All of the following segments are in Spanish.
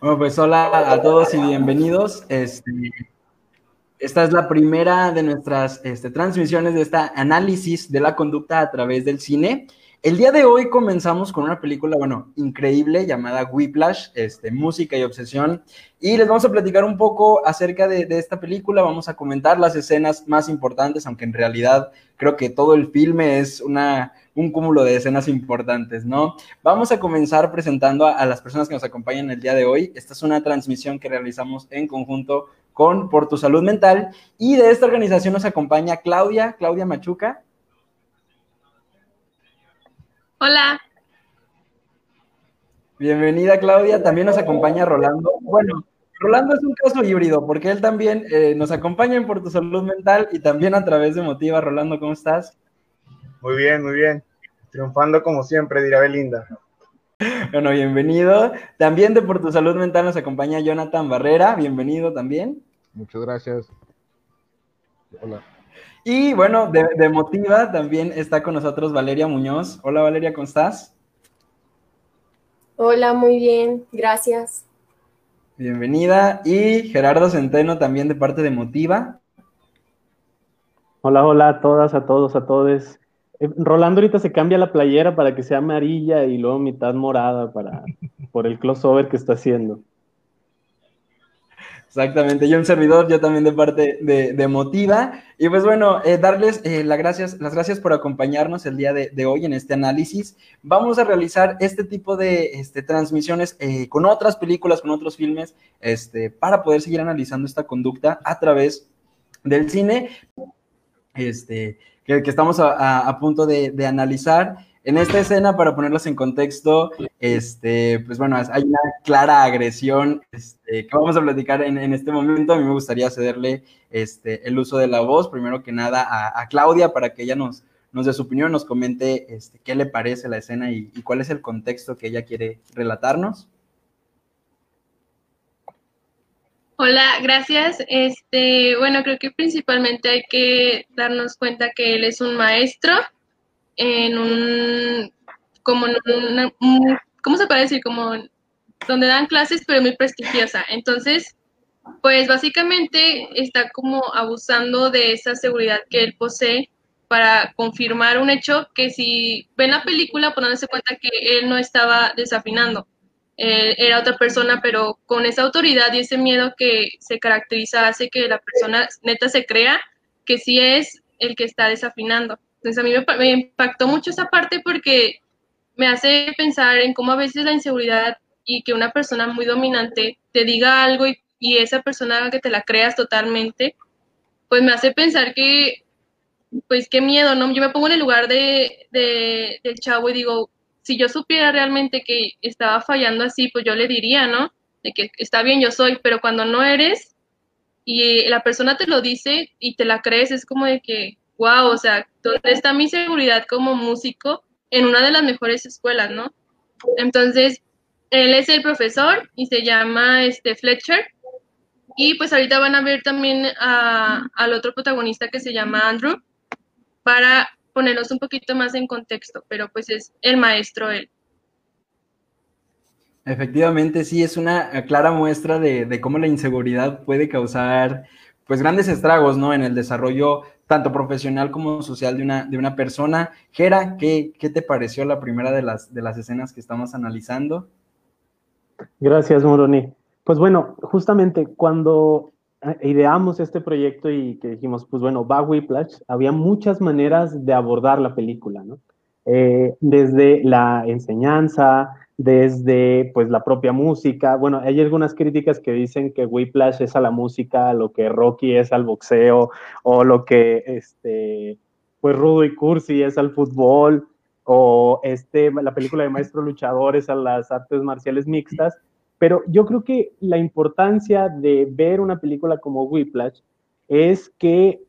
Bueno, pues hola a todos y bienvenidos. Este, esta es la primera de nuestras este, transmisiones de esta análisis de la conducta a través del cine. El día de hoy comenzamos con una película, bueno, increíble llamada Whiplash, este, música y obsesión. Y les vamos a platicar un poco acerca de, esta película, vamos a comentar las escenas más importantes, aunque en realidad creo que todo el filme es una, un cúmulo de escenas importantes, ¿no? Vamos a comenzar presentando a, a las personas que nos acompañan el día de hoy. Esta es una transmisión que realizamos en conjunto con Por Tu Salud Mental. Y de esta organización nos acompaña Claudia, Claudia Machuca. Hola. Bienvenida, Claudia. También nos acompaña Rolando. Bueno, Rolando es un caso híbrido porque él también eh, nos acompaña en Por tu Salud Mental y también a través de Motiva. Rolando, ¿cómo estás? Muy bien, muy bien. Triunfando como siempre, dirá Belinda. Bueno, bienvenido. También de Por tu Salud Mental nos acompaña Jonathan Barrera. Bienvenido también. Muchas gracias. Hola. Y bueno, de, Motiva también está con nosotros Valeria Muñoz. Hola Valeria, ¿cómo estás? Hola, muy bien, gracias. Bienvenida. Y Gerardo Centeno también de parte de Motiva. Hola, hola a todas, a todos, a todos. Eh, Rolando ahorita se cambia la playera para que sea amarilla y luego mitad morada para, por el crossover que está haciendo. Exactamente, yo un servidor, yo también de parte de, Motiva. Y pues bueno, eh, darles eh, las, gracias, las gracias por acompañarnos el día de, hoy en este análisis. Vamos a realizar este tipo de este, transmisiones eh, con otras películas, con otros filmes, este, para poder seguir analizando esta conducta a través del cine, este, que, estamos a, punto de, de analizar. En esta escena, para ponerlos en contexto, este, pues bueno, hay una clara agresión este, que vamos a platicar en, este momento. A mí me gustaría cederle este, el uso de la voz, primero que nada, a, Claudia para que ella nos, dé su opinión, nos comente este, qué le parece la escena y, cuál es el contexto que ella quiere relatarnos. Hola, gracias. Este, bueno, creo que principalmente hay que darnos cuenta que él es un maestro en un, como en una, ¿cómo se puede decir? Como donde dan clases, pero muy prestigiosa. Entonces, pues básicamente está como abusando de esa seguridad que él posee para confirmar un hecho que si ven la película, pues dándose cuenta que él no estaba desafinando. era otra persona, pero con esa autoridad y ese miedo que se caracteriza hace que la persona neta se crea que sí es el que está desafinando. Entonces a mí me, impactó mucho esa parte porque me hace pensar en cómo a veces la inseguridad y que una persona muy dominante te diga algo y, esa persona que te la creas totalmente, pues me hace pensar que, pues qué miedo, ¿no? Yo me pongo en el lugar de, del chavo y digo, si yo supiera realmente que estaba fallando así, pues yo le diría, ¿no? De que está bien, yo soy, pero cuando no eres y la persona te lo dice y te la crees, es como de que, wow, o sea, ¿dónde está mi seguridad como músico en una de las mejores escuelas, no? Entonces, él es el profesor y se llama este Fletcher. Y pues ahorita van a ver también al otro protagonista que se llama Andrew para ponernos un poquito más en contexto, pero pues es el maestro él. Efectivamente, sí, es una clara muestra de, de, cómo la inseguridad puede causar pues grandes estragos, ¿no? En el desarrollo tanto profesional como social de una, de una persona. Gera, ¿qué, ¿qué, te pareció la primera de las, de las escenas que estamos analizando? Gracias, Moroni. Pues bueno, justamente cuando eh, ideamos este proyecto y que dijimos, pues bueno, va Whiplash, había muchas maneras de abordar la película, ¿no? Eh, desde la enseñanza, desde pues la propia música. Bueno, hay algunas críticas que dicen que Whiplash es a la música, lo que Rocky es al boxeo, o lo que este, pues Rudo y Cursi es al fútbol, o este, la película de Maestro Luchador es a las artes marciales mixtas. Pero yo creo que la importancia de ver una película como Whiplash es que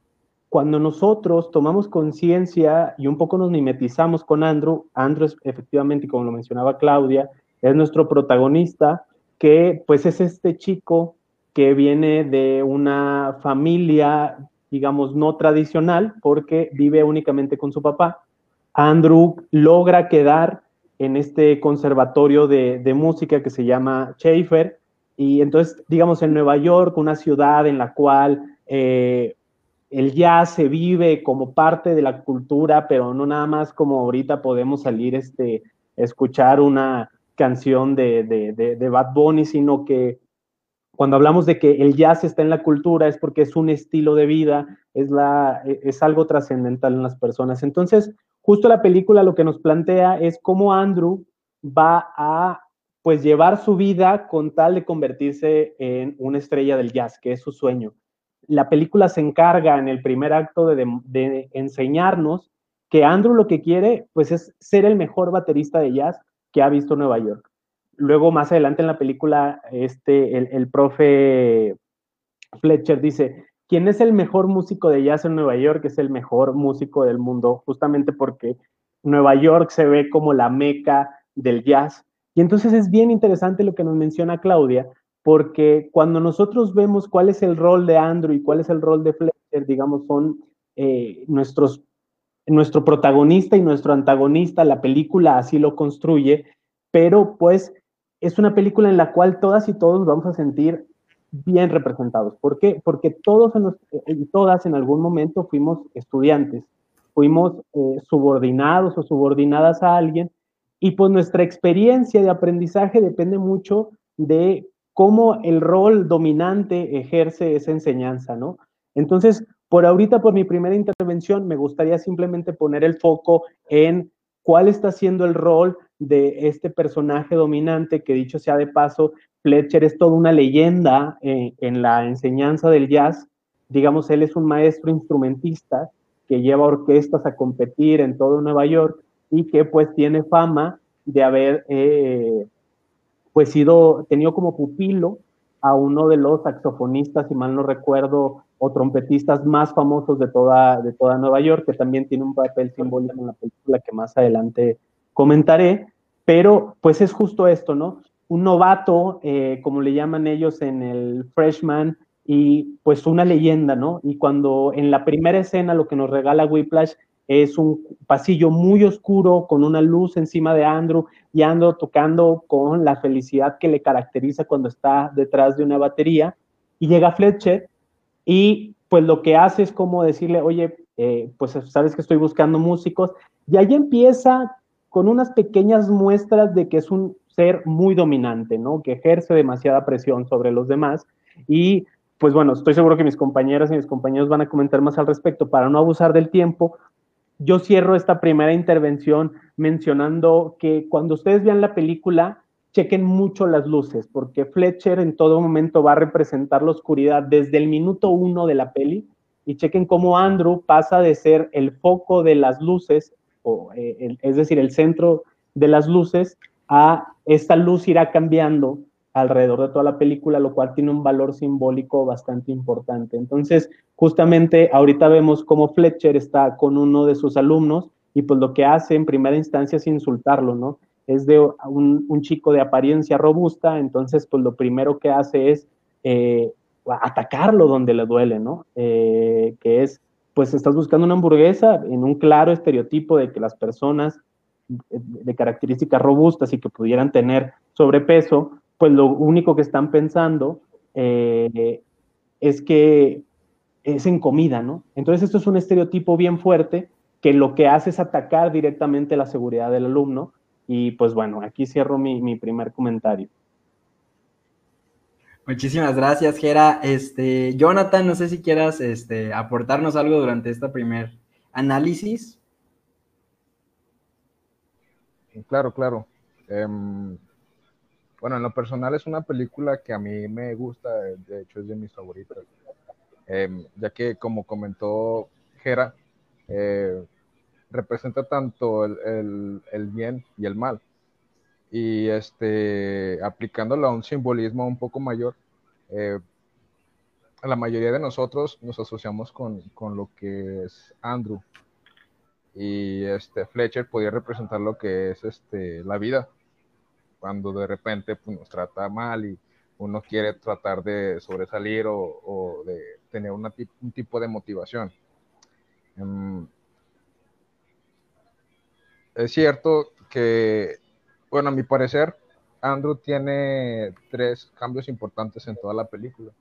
cuando nosotros tomamos conciencia y un poco nos mimetizamos con Andrew, Andrew es efectivamente, como lo mencionaba Claudia, es nuestro protagonista, que pues es este chico que viene de una familia, digamos, no tradicional, porque vive únicamente con su papá. Andrew logra quedar en este conservatorio de, música que se llama Schaefer, y entonces, digamos, en Nueva York, una ciudad en la cual eh, el jazz se vive como parte de la cultura, pero no nada más como ahorita podemos salir este, escuchar una canción de, de, de Bad Bunny, sino que cuando hablamos de que el jazz está en la cultura es porque es un estilo de vida, es, la, e, es algo trascendental en las personas. Entonces, justo la película lo que nos plantea es cómo Andrew va a pues llevar su vida con tal de convertirse en una estrella del jazz, que es su sueño. La película se encarga en el primer acto de, enseñarnos que Andrew lo que quiere pues es ser el mejor baterista de jazz que ha visto Nueva York luego más adelante en la película, este, el, profe Fletcher dice, ¿quién es el mejor músico de jazz en Nueva York? Es el mejor músico del mundo, justamente porque Nueva York se ve como la meca del jazz. Y entonces es bien interesante lo que nos menciona Claudia, porque cuando nosotros vemos cuál es el rol de Andrew y cuál es el rol de Fletcher, digamos, son eh, nuestros, nuestro protagonista y nuestro antagonista, la película así lo construye, pero pues es una película en la cual todas y todos vamos a sentir bien representados. ¿Por qué? Porque todos y todas en algún momento fuimos estudiantes, fuimos eh, subordinados o subordinadas a alguien y pues nuestra experiencia de aprendizaje depende mucho de cómo el rol dominante ejerce esa enseñanza, ¿no? Entonces, por ahorita, por mi primera intervención, me gustaría simplemente poner el foco en cuál está siendo el rol de este personaje dominante, que dicho sea de paso, Fletcher es toda una leyenda eh, en la enseñanza del jazz. Digamos, él es un maestro instrumentista que lleva orquestas a competir en todo Nueva York y que pues tiene fama de haber eh, pues sido, tenido como pupilo a uno de los saxofonistas, si mal no recuerdo, o trompetistas más famosos de toda, de toda Nueva York, que también tiene un papel simbólico en la película que más adelante comentaré, pero pues es justo esto, ¿no? Un novato, eh, como le llaman ellos en el freshman, y pues una leyenda, ¿no? Y cuando en la primera escena lo que nos regala Whiplash es un pasillo muy oscuro con una luz encima de Andrew y Andrew tocando con la felicidad que le caracteriza cuando está detrás de una batería y llega Fletcher y pues lo que hace es como decirle, oye, eh, pues sabes que estoy buscando músicos y ahí empieza con unas pequeñas muestras de que es un ser muy dominante, ¿no? Que ejerce demasiada presión sobre los demás. Y pues bueno, estoy seguro que mis compañeras y mis compañeros van a comentar más al respecto para no abusar del tiempo. Yo cierro esta primera intervención mencionando que cuando ustedes vean la película, chequen mucho las luces, porque Fletcher en todo momento va a representar la oscuridad desde el minuto uno de la peli, y chequen cómo Andrew pasa de ser el foco de las luces eh, es decir, el centro de las luces, a esta luz irá cambiando alrededor de toda la película, lo cual tiene un valor simbólico bastante importante. Entonces, justamente ahorita vemos cómo Fletcher está con uno de sus alumnos y pues lo que hace en primera instancia es insultarlo, ¿no? Es de un, chico de apariencia robusta, entonces pues lo primero que hace es eh, atacarlo donde le duele, ¿no? Eh, que es pues estás buscando una hamburguesa en un claro estereotipo de que las personas de características robustas y que pudieran tener sobrepeso, pues lo único que están pensando eh, es que es en comida, ¿no? Entonces esto es un estereotipo bien fuerte que lo que hace es atacar directamente la seguridad del alumno y pues bueno, aquí cierro mi, mi primer comentario. Muchísimas gracias, Gera. Este, Jonathan, no sé si quieras este, aportarnos algo durante este primer análisis. Claro, claro. Em, bueno, en lo personal es una película que a mí me gusta, de hecho es de mis favoritas, em, ya que como comentó Gera, eh, representa tanto el, el, bien y el mal. y este, aplicándolo a un simbolismo un poco mayor, eh, la mayoría de nosotros nos asociamos con, con, lo que es Andrew. Y este Fletcher podía representar lo que es este, la vida, cuando de repente pues, nos trata mal y uno quiere tratar de sobresalir o, de tener un tipo de motivación. Um, es cierto que bueno, a mi parecer, Andrew tiene tres cambios importantes en toda la película.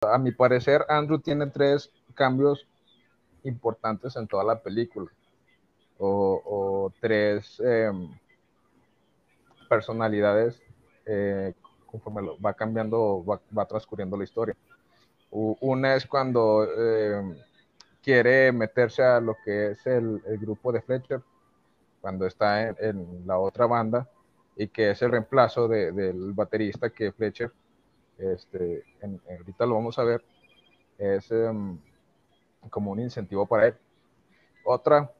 A mi parecer, Andrew tiene tres cambios importantes en toda la película. O, tres em, personalidades eh, conforme va cambiando, va, transcurriendo la historia. una es cuando em, quiere meterse a lo que es el, grupo de Fletcher, cuando está en la otra banda y que es el reemplazo del baterista que Fletcher, este, ahorita lo vamos a ver, es em, como un incentivo para él. Otra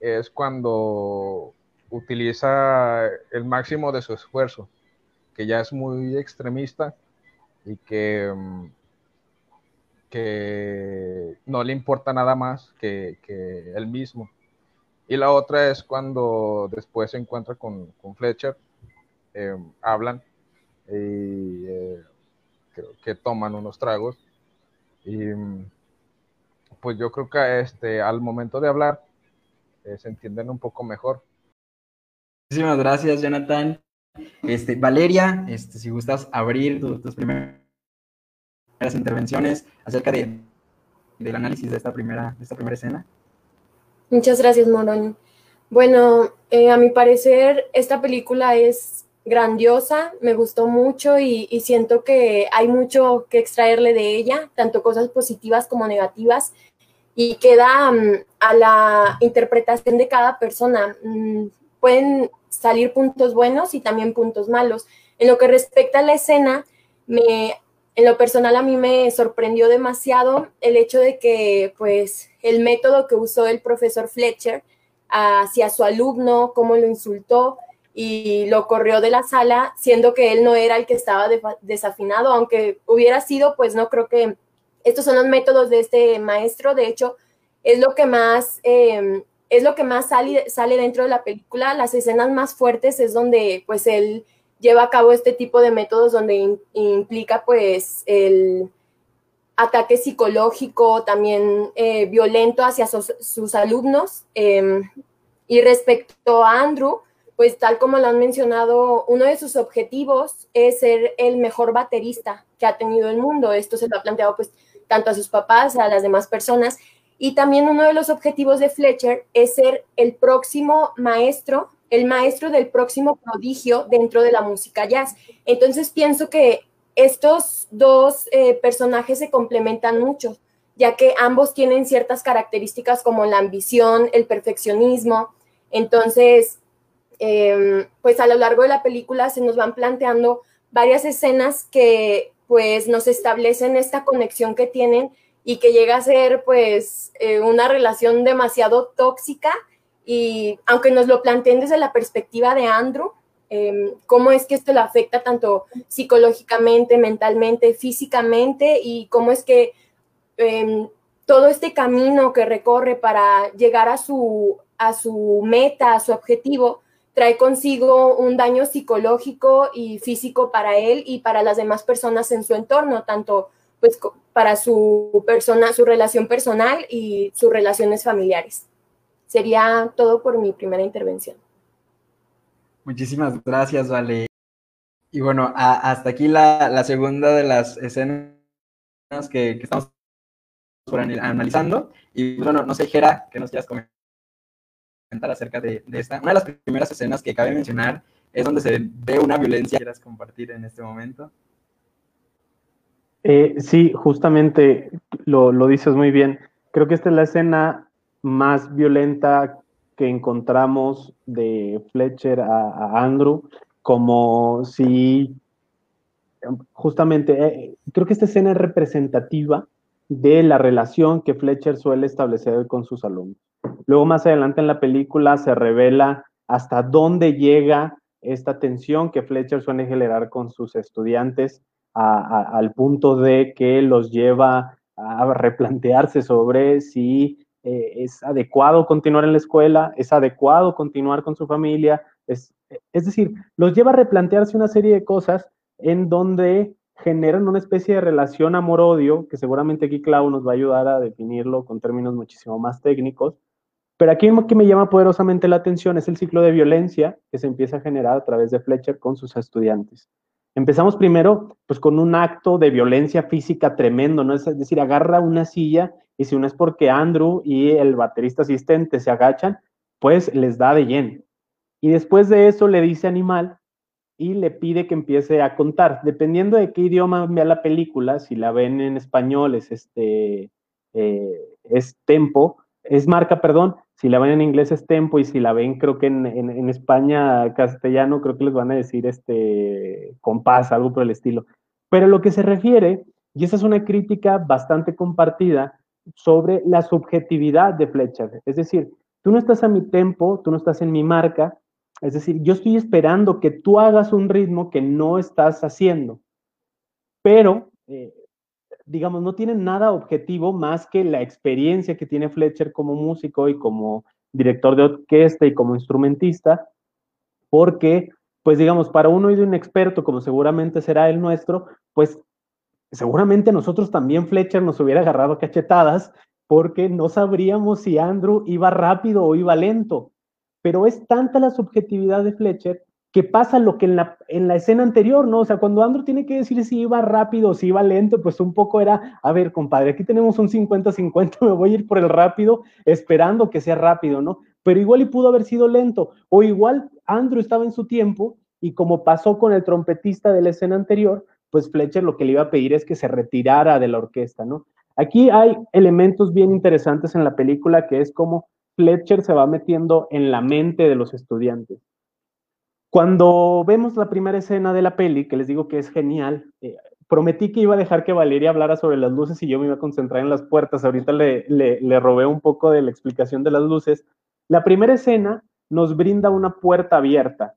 es cuando utiliza el máximo de su esfuerzo, que ya es muy extremista y que, em, que no le importa nada más que, que él mismo. Y la otra es cuando después se encuentra con, con Fletcher eh, hablan y eh, creo que toman unos tragos y pues yo creo que este, al momento de hablar eh, se entienden un poco mejor. Muchísimas gracias, Jonathan. Este, Valeria, este, si gustas abrir tus primeras intervenciones acerca de, del análisis de esta primera, de esta primera escena. Muchas gracias, Morón. Bueno, a mi parecer, esta película es grandiosa, me gustó mucho y, siento que hay mucho que extraerle de ella, tanto cosas positivas como negativas, y queda mm, a la interpretación de cada persona. Mm, pueden salir puntos buenos y también puntos malos. En lo que respecta a la escena, me, en lo personal a mí me sorprendió demasiado el hecho de que pues el método que usó el profesor Fletcher hacia su alumno, cómo lo insultó, y lo corrió de la sala, siendo que él no era el que estaba desafinado, aunque hubiera sido, pues no creo que estos son los métodos de este maestro, de hecho, es lo que más, em, es lo que más sale, sale dentro de la película, las escenas más fuertes es donde pues él lleva a cabo este tipo de métodos donde implica pues el ataque psicológico, también eh, violento hacia sus, alumnos. Em, y respecto a Andrew, pues tal como lo han mencionado, uno de sus objetivos es ser el mejor baterista que ha tenido el mundo. Esto se lo ha planteado pues tanto a sus papás, a las demás personas. Y también uno de los objetivos de Fletcher es ser el próximo maestro, el maestro del próximo prodigio dentro de la música jazz. Entonces pienso que estos dos eh, personajes se complementan mucho, ya que ambos tienen ciertas características como la ambición, el perfeccionismo. Entonces, Em, pues a lo largo de la película se nos van planteando varias escenas que pues nos establecen esta conexión que tienen y que llega a ser pues eh, una relación demasiado tóxica y aunque nos lo planteen desde la perspectiva de Andrew, em, cómo es que esto lo afecta tanto psicológicamente, mentalmente, físicamente y cómo es que em, todo este camino que recorre para llegar a su, a su meta, a su objetivo, trae consigo un daño psicológico y físico para él y para las demás personas en su entorno, tanto pues para su persona, su relación personal y sus relaciones familiares. Sería todo por mi primera intervención. Muchísimas gracias, Vale. Y bueno, hasta aquí la, segunda de las escenas que, estamos analizando. Y bueno, no sé, Jera, que nos quieras comentar acerca de, esta. Una de las primeras escenas que cabe mencionar es donde se ve una violencia. ¿Quieres compartir en este momento? Eh, sí, justamente lo, dices muy bien. Creo que esta es la escena más violenta que encontramos de Fletcher a, Andrew, como si justamente, eh, creo que esta escena es representativa de la relación que Fletcher suele establecer con sus alumnos. Luego más adelante en la película se revela hasta dónde llega esta tensión que Fletcher suele generar con sus estudiantes al punto de que los lleva a replantearse sobre si eh, es adecuado continuar en la escuela, es adecuado continuar con su familia, es, es decir, los lleva a replantearse una serie de cosas en donde generan una especie de relación amor-odio, que seguramente aquí Clau nos va a ayudar a definirlo con términos muchísimo más técnicos, pero aquí lo que me llama poderosamente la atención es el ciclo de violencia que se empieza a generar a través de Fletcher con sus estudiantes. Empezamos primero pues con un acto de violencia física tremendo, ¿no? Es decir, agarra una silla y si no es porque Andrew y el baterista asistente se agachan, pues les da de lleno. Y después de eso le dice animal y le pide que empiece a contar. Dependiendo de qué idioma vea la película, si la ven en español es este, eh, es tempo, es marca, perdón, si la ven en inglés es tempo y si la ven creo que en, en, España castellano creo que les van a decir este compás, algo por el estilo. Pero lo que se refiere, y esa es una crítica bastante compartida, sobre la subjetividad de Fletcher. Es decir, tú no estás a mi tempo, tú no estás en mi marca, es decir, yo estoy esperando que tú hagas un ritmo que no estás haciendo, pero eh, digamos, no tienen nada objetivo más que la experiencia que tiene Fletcher como músico y como director de orquesta y como instrumentista, porque, pues digamos, para un experto, como seguramente será el nuestro, pues seguramente nosotros también Fletcher nos hubiera agarrado cachetadas porque no sabríamos si Andrew iba rápido o iba lento. Pero es tanta la subjetividad de Fletcher que pasa lo que en la, en la escena anterior, ¿no? O sea, cuando Andrew tiene que decir si iba rápido o si iba lento, pues un poco era, a ver, compadre, aquí tenemos un 50-50, me voy a ir por el rápido esperando que sea rápido, ¿no? Pero igual y pudo haber sido lento, o igual Andrew estaba en su tiempo y como pasó con el trompetista de la escena anterior, pues Fletcher lo que le iba a pedir es que se retirara de la orquesta, ¿no? Aquí hay elementos bien interesantes en la película que es como Fletcher se va metiendo en la mente de los estudiantes. Cuando vemos la primera escena de la peli, que les digo que es genial, eh, prometí que iba a dejar que Valeria hablara sobre las luces y yo me iba a concentrar en las puertas. Ahorita le, robé un poco de la explicación de las luces. La primera escena nos brinda una puerta abierta.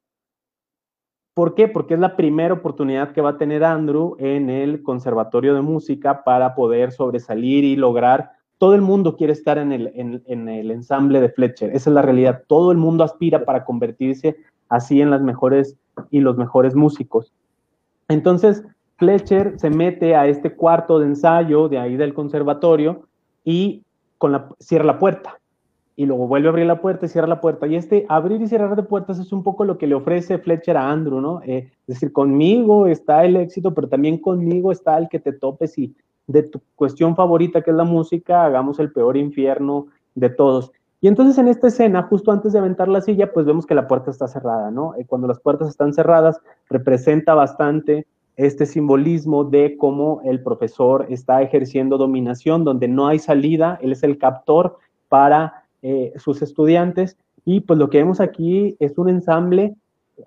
¿Por qué? Porque es la primera oportunidad que va a tener Andrew en el Conservatorio de Música para poder sobresalir y lograr. Todo el mundo quiere estar en el, en el ensamble de Fletcher. Esa es la realidad. Todo el mundo aspira para convertirse así en las mejores y los mejores músicos. Entonces, Fletcher se mete a este cuarto de ensayo de ahí del conservatorio y con la, cierra la puerta. Y luego vuelve a abrir la puerta y cierra la puerta. Y este abrir y cerrar de puertas es un poco lo que le ofrece Fletcher a Andrew, ¿no? Eh, es decir, conmigo está el éxito, pero también conmigo está el que te topes y de tu cuestión favorita, que es la música, hagamos el peor infierno de todos. Y entonces en esta escena, justo antes de aventar la silla, pues vemos que la puerta está cerrada, ¿no? Y cuando las puertas están cerradas, representa bastante este simbolismo de cómo el profesor está ejerciendo dominación, donde no hay salida, él es el captor para eh, sus estudiantes. Y pues lo que vemos aquí es un ensamble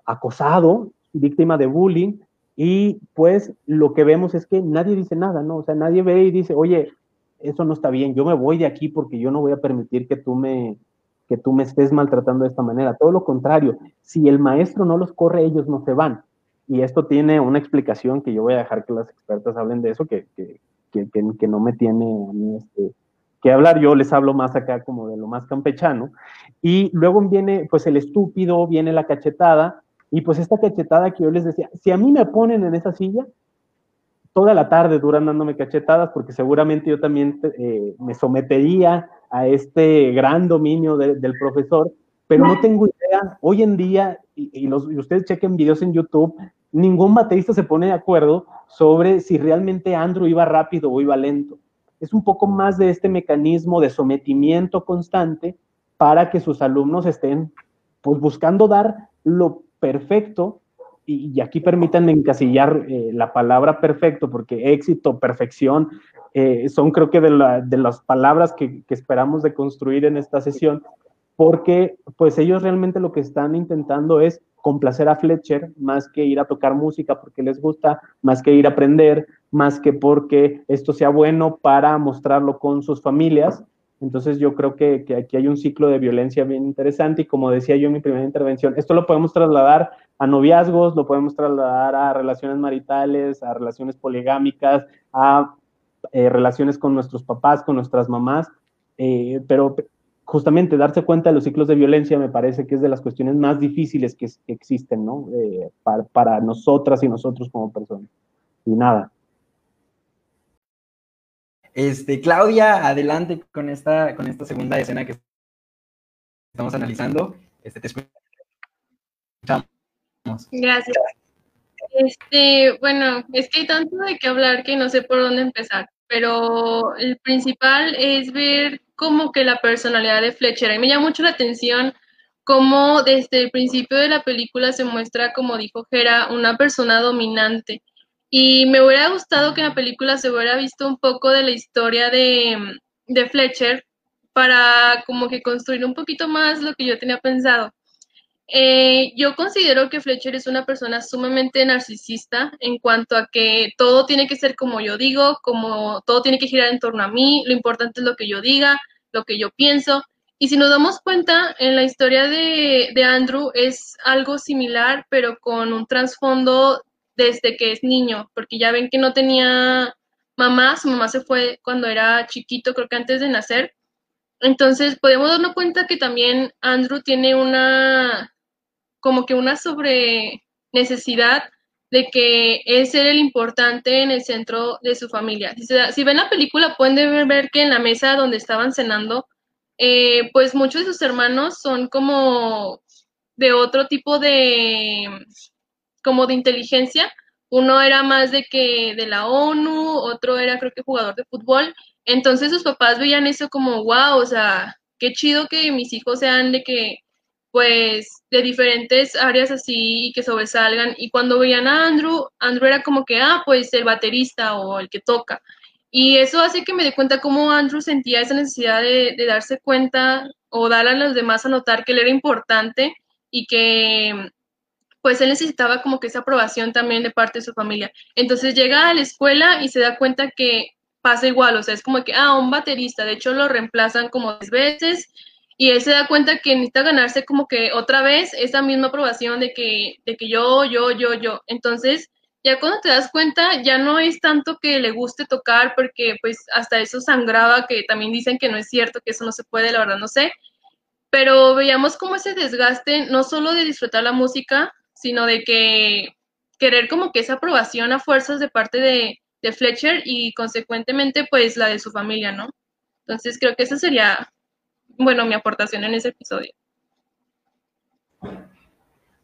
acosado, víctima de bullying, y pues lo que vemos es que nadie dice nada, ¿no? O sea, nadie ve y dice, oye, eso no está bien, yo me voy de aquí porque yo no voy a permitir que tú me, que tú me estés maltratando de esta manera. Todo lo contrario, si el maestro no los corre, ellos no se van. Y esto tiene una explicación que yo voy a dejar que las expertas hablen de eso, que, que, que, que no me tiene a mí este, que hablar, yo les hablo más acá como de lo más campechano. Y luego viene pues el estúpido, viene la cachetada, y pues esta cachetada que yo les decía, si a mí me ponen en esa silla, toda la tarde duran dándome cachetadas porque seguramente yo también eh, me sometería a este gran dominio del profesor, pero no tengo idea, hoy en día, y, los, ustedes chequen videos en YouTube, ningún baterista se pone de acuerdo sobre si realmente Andrew iba rápido o iba lento. Es un poco más de este mecanismo de sometimiento constante para que sus alumnos estén pues, buscando dar lo perfecto y, aquí permítanme encasillar eh, la palabra perfecto, porque éxito, perfección, eh, son creo que de, las palabras que, esperamos de construir en esta sesión, porque pues ellos realmente lo que están intentando es complacer a Fletcher más que ir a tocar música porque les gusta, más que ir a aprender, más que porque esto sea bueno para mostrarlo con sus familias. Entonces yo creo que, que, aquí hay un ciclo de violencia bien interesante y como decía yo en mi primera intervención, esto lo podemos trasladar a noviazgos, lo podemos trasladar a relaciones maritales, a relaciones poligámicas, a eh, relaciones con nuestros papás, con nuestras mamás, eh, pero justamente darse cuenta de los ciclos de violencia me parece que es de las cuestiones más difíciles que, existen, ¿no? Eh, para, para nosotras y nosotros como personas. Y nada, este, Claudia, adelante con esta, con esta segunda escena que estamos analizando. Este, te escuchamos. Gracias. Este, bueno, es que hay tanto de qué hablar que no sé por dónde empezar, pero el principal es ver como que la personalidad de Fletcher. Mí me llama mucho la atención cómo desde el principio de la película se muestra, como dijo Jera, una persona dominante y me hubiera gustado que en la película se hubiera visto un poco de la historia de, de Fletcher para como que construir un poquito más lo que yo tenía pensado. Eh, yo considero que Fletcher es una persona sumamente narcisista en cuanto a que todo tiene que ser como yo digo, como todo tiene que girar en torno a mí, lo importante es lo que yo diga, lo que yo pienso. Y si nos damos cuenta, en la historia de, de Andrew es algo similar, pero con un trasfondo desde que es niño, porque ya ven que no tenía mamá, su mamá se fue cuando era chiquito, creo que antes de nacer. Entonces podemos darnos cuenta que también Andrew tiene una, como que una sobre necesidad de que es ser el importante en el centro de su familia. Si, ven la película pueden ver que en la mesa donde estaban cenando, eh, pues muchos de sus hermanos son como de otro tipo de, como de inteligencia. Uno era más de que de la ONU, otro era creo que jugador de fútbol. Entonces sus papás veían eso como, wow, o sea, qué chido que mis hijos sean de que, pues, de diferentes áreas así y que sobresalgan. Y cuando veían a Andrew, Andrew era como que, ah, pues el baterista o el que toca. Y eso hace que me dé cuenta cómo Andrew sentía esa necesidad de, de darse cuenta o dar a los demás a notar que él era importante y que pues él necesitaba como que esa aprobación también de parte de su familia. Entonces llega a la escuela y se da cuenta que pasa igual, o sea, es como que, ah, un baterista, de hecho lo reemplazan como tres veces y él se da cuenta que necesita ganarse como que otra vez esa misma aprobación de que, de que yo, yo, yo, yo. Entonces, ya cuando te das cuenta, ya no es tanto que le guste tocar, porque pues hasta eso sangraba, que también dicen que no es cierto, que eso no se puede, la verdad no sé, pero veíamos como ese desgaste, no solo de disfrutar la música, sino de que querer como que esa aprobación a fuerzas de parte de, Fletcher y consecuentemente pues la de su familia, ¿no? Entonces creo que esa sería, bueno, mi aportación en ese episodio.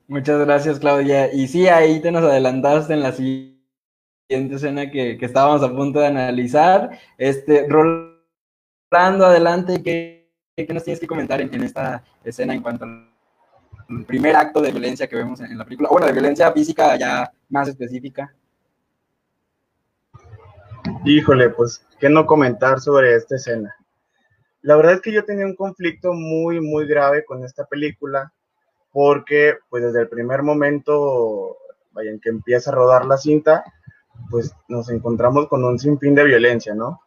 Muchas gracias, Claudia. Y sí, ahí te nos adelantaste en la siguiente escena que, estábamos a punto de analizar. Este, Rolando, adelante, ¿qué, qué nos tienes que comentar en, en esta escena en cuanto a primer acto de violencia que vemos en la película, bueno, de violencia física ya más específica. Híjole, pues, ¿qué no comentar sobre esta escena? La verdad es que yo tenía un conflicto muy, muy grave con esta película, porque, pues, desde el primer momento, vaya, en que empieza a rodar la cinta, pues nos encontramos con un sinfín de violencia, ¿no?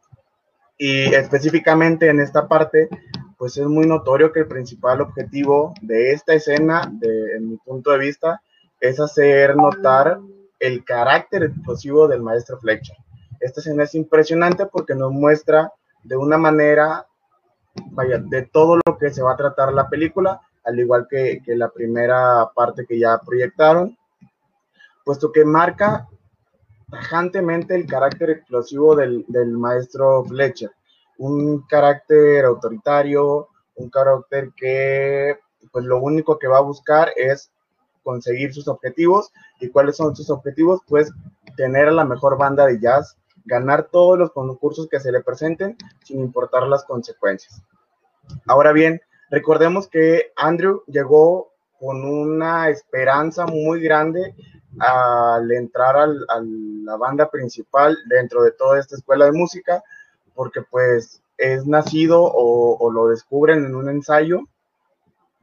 Y específicamente en esta parte, pues es muy notorio que el principal objetivo de esta escena, de, en mi punto de vista, es hacer notar el carácter explosivo del maestro Fletcher. Esta escena es impresionante porque nos muestra de una manera, vaya, de todo lo que se va a tratar la película, al igual que, la primera parte que ya proyectaron, puesto que marca tajantemente el carácter explosivo del, del maestro Fletcher un carácter autoritario, un carácter que pues lo único que va a buscar es conseguir sus objetivos. ¿Y cuáles son sus objetivos? Pues tener a la mejor banda de jazz, ganar todos los concursos que se le presenten sin importar las consecuencias. Ahora bien, recordemos que Andrew llegó con una esperanza muy grande al entrar a la banda principal dentro de toda esta escuela de música, porque pues es nacido o, lo descubren en un ensayo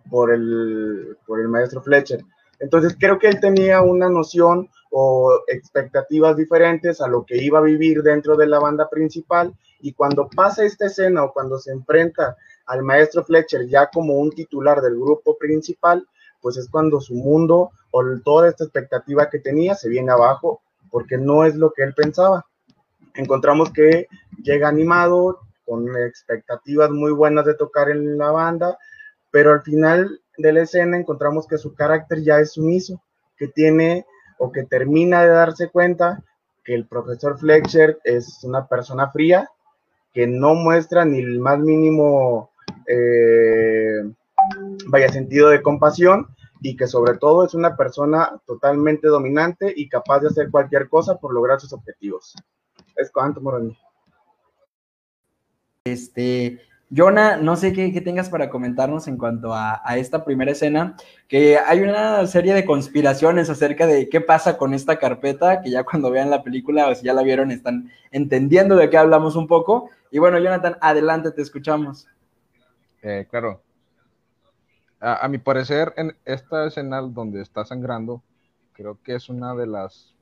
por el, por el maestro Fletcher. Entonces creo que él tenía una noción o expectativas diferentes a lo que iba a vivir dentro de la banda principal y cuando pasa esta escena o cuando se enfrenta al maestro Fletcher ya como un titular del grupo principal, pues es cuando su mundo o toda esta expectativa que tenía se viene abajo porque no es lo que él pensaba. Encontramos que llega animado, con expectativas muy buenas de tocar en la banda, pero al final de la escena encontramos que su carácter ya es sumiso, que tiene o que termina de darse cuenta que el profesor Fletcher es una persona fría, que no muestra ni el más mínimo eh, vaya sentido de compasión y que sobre todo es una persona totalmente dominante y capaz de hacer cualquier cosa por lograr sus objetivos. Es cuanto, Moroni. Este, Jonah, no sé qué, tengas para comentarnos en cuanto a, esta primera escena, que hay una serie de conspiraciones acerca de qué pasa con esta carpeta, que ya cuando vean la película o si ya la vieron están entendiendo de qué hablamos un poco. Y bueno, Jonathan, adelante, te escuchamos. Eh, claro. A, mi parecer, en esta escena donde está sangrando, creo que es una de las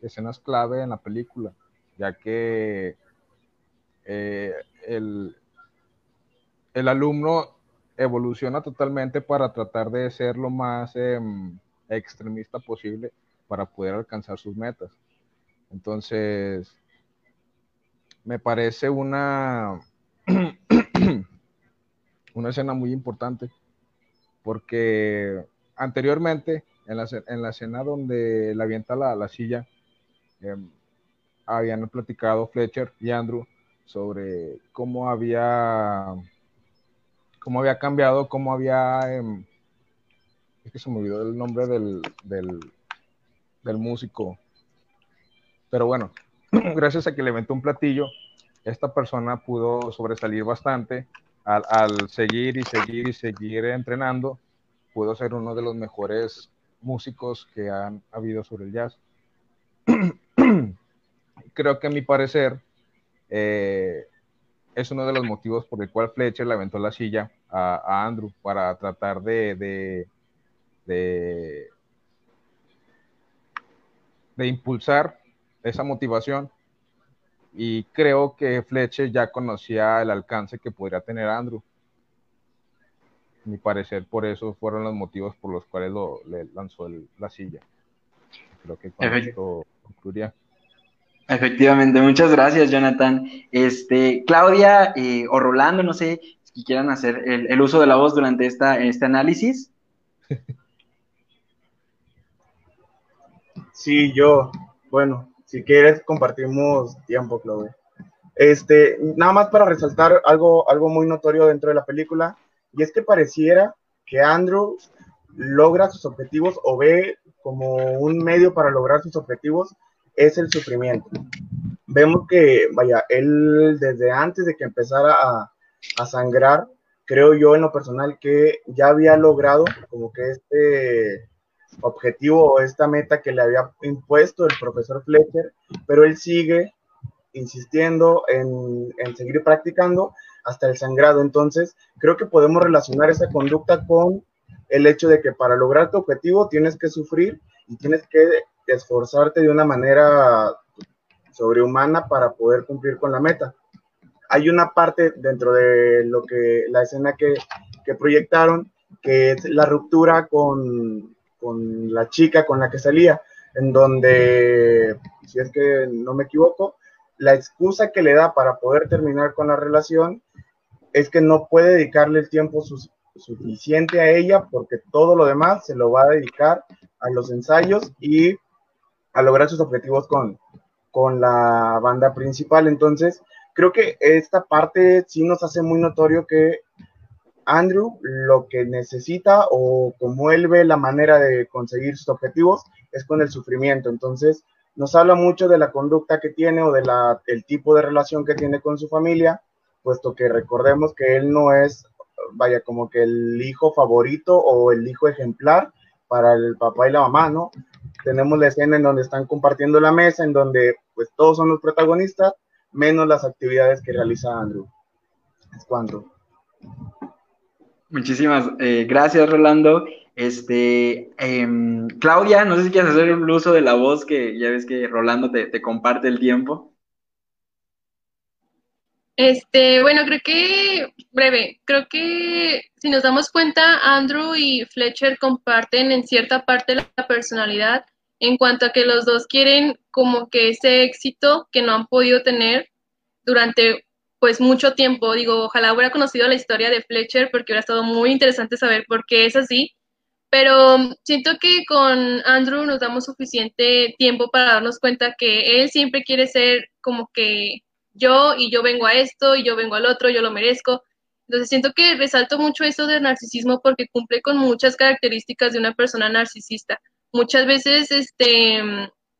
escenas clave en la película, ya que eh, el, el alumno evoluciona totalmente para tratar de ser lo más em, extremista posible para poder alcanzar sus metas. Entonces, me parece una, una escena muy importante porque anteriormente, en la, en la escena donde la avienta la, la silla, em, habían platicado Fletcher y Andrew sobre cómo había cómo había cambiado, cómo había... Em, es que se me olvidó el nombre del, del, músico. Pero bueno, gracias a que le inventó un platillo, esta persona pudo sobresalir bastante al, al, seguir y seguir y seguir entrenando, pudo ser uno de los mejores músicos que han habido sobre el jazz. Creo que a mi parecer, eh, es uno de los motivos por el cual Fletcher le aventó la silla a, Andrew para tratar de, de, de, impulsar esa motivación. Y creo que Fletcher ya conocía el alcance que podría tener Andrew. mi parecer, por eso fueron los motivos por los cuales lo, le lanzó la silla. Creo que con esto concluiría. Efectivamente, muchas gracias, Jonathan. Este, Claudia eh, o Rolando, no sé si quieran hacer el, uso de la voz durante esta, este análisis. Sí, yo. Bueno, si quieres compartimos tiempo, Claudia. Este, nada más para resaltar algo, algo muy notorio dentro de la película, y es que pareciera que Andrew logra sus objetivos o ve como un medio para lograr sus objetivos es el sufrimiento. Vemos que, vaya, él desde antes de que empezara a, sangrar, creo yo en lo personal que ya había logrado como que este objetivo o esta meta que le había impuesto el profesor Fletcher, pero él sigue insistiendo en, en, seguir practicando hasta el sangrado. Entonces, creo que podemos relacionar esa conducta con el hecho de que para lograr tu objetivo tienes que sufrir y tienes que esforzarte de una manera sobrehumana para poder cumplir con la meta. Hay una parte dentro de lo que la escena que, proyectaron que es la ruptura con, con la chica con la que salía, en donde, si es que no me equivoco, la excusa que le da para poder terminar con la relación es que no puede dedicarle el tiempo suficiente a ella porque todo lo demás se lo va a dedicar a los ensayos y a lograr sus objetivos con, con la banda principal. Entonces, creo que esta parte sí nos hace muy notorio que Andrew lo que necesita o como él ve la manera de conseguir sus objetivos es con el sufrimiento. Entonces, nos habla mucho de la conducta que tiene o del tipo de relación que tiene con su familia, puesto que recordemos que él no es, vaya, como que el hijo favorito o el hijo ejemplar para el papá y la mamá, ¿no? tenemos la escena en donde están compartiendo la mesa, en donde pues todos son los protagonistas, menos las actividades que realiza Andrew. Es cuanto. Muchísimas eh, gracias, Rolando. Este, em, Claudia, no sé si quieres hacer el uso de la voz, que ya ves que Rolando te comparte el tiempo. Este, bueno, creo que, breve, creo que si nos damos cuenta, Andrew y Fletcher comparten en cierta parte la personalidad en cuanto a que los dos quieren como que ese éxito que no han podido tener durante pues mucho tiempo. Digo, ojalá hubiera conocido la historia de Fletcher porque hubiera estado muy interesante saber por qué es así. Pero siento que con Andrew nos damos suficiente tiempo para darnos cuenta que él siempre quiere ser como que yo y yo vengo a esto y yo vengo al otro, yo lo merezco. Entonces siento que resalto mucho eso del narcisismo porque cumple con muchas características de una persona narcisista. Muchas veces este,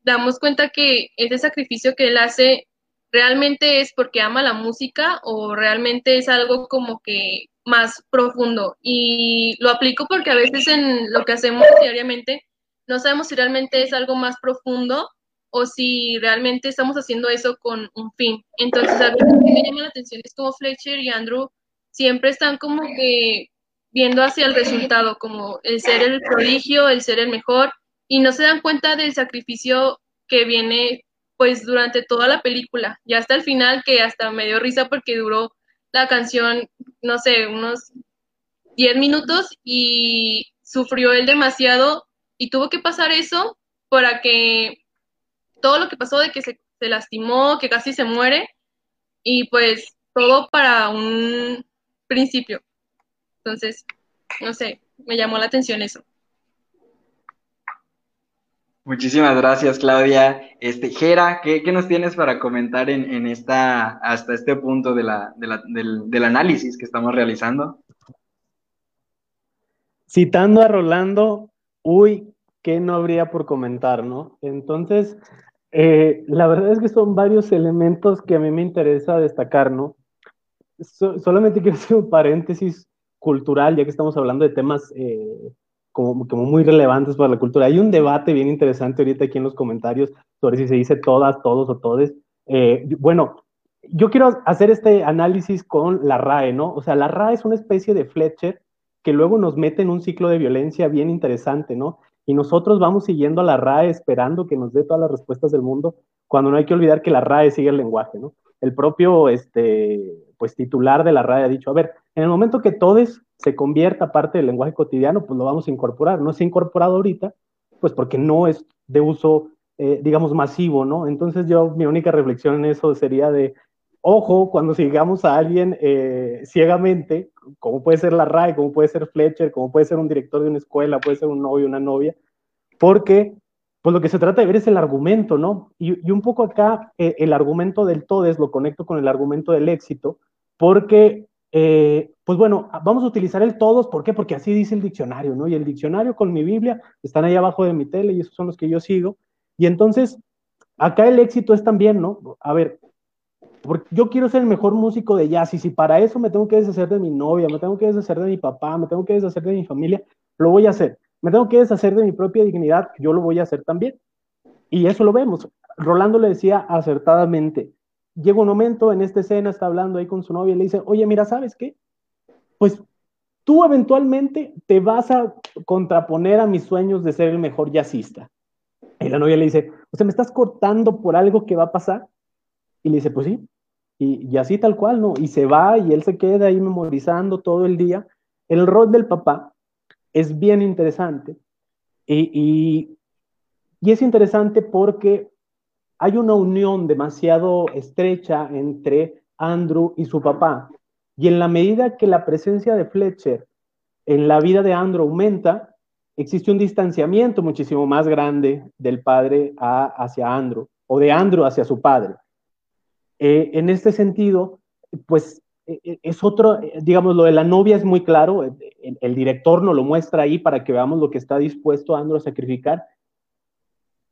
damos cuenta que ese sacrificio que él hace realmente es porque ama la música o realmente es algo como que más profundo. Y lo aplico porque a veces en lo que hacemos diariamente no sabemos si realmente es algo más profundo o si realmente estamos haciendo eso con un fin. Entonces, a veces que me llama la atención es como Fletcher y Andrew siempre están como que viendo hacia el resultado, como el ser el prodigio, el ser el mejor, y no se dan cuenta del sacrificio que viene pues durante toda la película, ya hasta el final que hasta me dio risa porque duró la canción, no sé, unos 10 minutos y sufrió él demasiado y tuvo que pasar eso para que todo lo que pasó de que se, lastimó, que casi se muere, y pues todo para un principio. Entonces, no sé, me llamó la atención eso. Muchísimas gracias, Claudia. Este, Jera, ¿qué, nos tienes para comentar en, esta, hasta este punto de la, del, del, análisis que estamos realizando? Citando a Rolando, uy, ¿qué no habría por comentar, no? Entonces, eh, la verdad es que son varios elementos que a mí me interesa destacar, ¿no? solamente quiero hacer un paréntesis cultural, ya que estamos hablando de temas eh, como, como, muy relevantes para la cultura. Hay un debate bien interesante ahorita aquí en los comentarios sobre si se dice todas, todos o todes. Eh, bueno, yo quiero hacer este análisis con la RAE, ¿no? O sea, la RAE es una especie de Fletcher que luego nos mete en un ciclo de violencia bien interesante, ¿no? Y nosotros vamos siguiendo a la RAE esperando que nos dé todas las respuestas del mundo, cuando no hay que olvidar que la RAE sigue el lenguaje, ¿no? El propio, este, pues, titular de la RAE ha dicho, a ver, en el momento que todes se convierta parte del lenguaje cotidiano, pues lo vamos a incorporar. No se ha incorporado ahorita, pues porque no es de uso, eh, digamos, masivo, ¿no? Entonces yo, mi única reflexión en eso sería de, ojo, cuando sigamos a alguien eh, ciegamente, como puede ser la RAE, como puede ser Fletcher, como puede ser un director de una escuela, puede ser un novio, una novia, porque pues lo que se trata de ver es el argumento, ¿no? Y, un poco acá eh, el argumento del todes lo conecto con el argumento del éxito, porque, eh, pues bueno, vamos a utilizar el todos, ¿por qué? Porque así dice el diccionario, ¿no? Y el diccionario con mi Biblia están ahí abajo de mi tele y esos son los que yo sigo. Y entonces, acá el éxito es también, ¿no? A ver, porque yo quiero ser el mejor músico de jazz y si para eso me tengo que deshacer de mi novia, me tengo que deshacer de mi papá, me tengo que deshacer de mi familia, lo voy a hacer. Me tengo que deshacer de mi propia dignidad, yo lo voy a hacer también. Y eso lo vemos. Rolando le decía acertadamente, llega un momento en esta escena, está hablando ahí con su novia y le dice, oye, mira, ¿sabes qué? Pues tú eventualmente te vas a contraponer a mis sueños de ser el mejor jazzista. Y la novia le dice, o sea, ¿me estás cortando por algo que va a pasar? Y le dice, pues sí, y, así tal cual, ¿no? Y se va y él se queda ahí memorizando todo el día. El rol del papá es bien interesante y, y es interesante porque hay una unión demasiado estrecha entre Andrew y su papá. Y en la medida que la presencia de Fletcher en la vida de Andrew aumenta, existe un distanciamiento muchísimo más grande del padre hacia Andrew o de Andrew hacia su padre. Eh, en este sentido, pues e, e, es otro, digamos, lo de la novia es muy claro, el, director nos lo muestra ahí para que veamos lo que está dispuesto Andrew a sacrificar,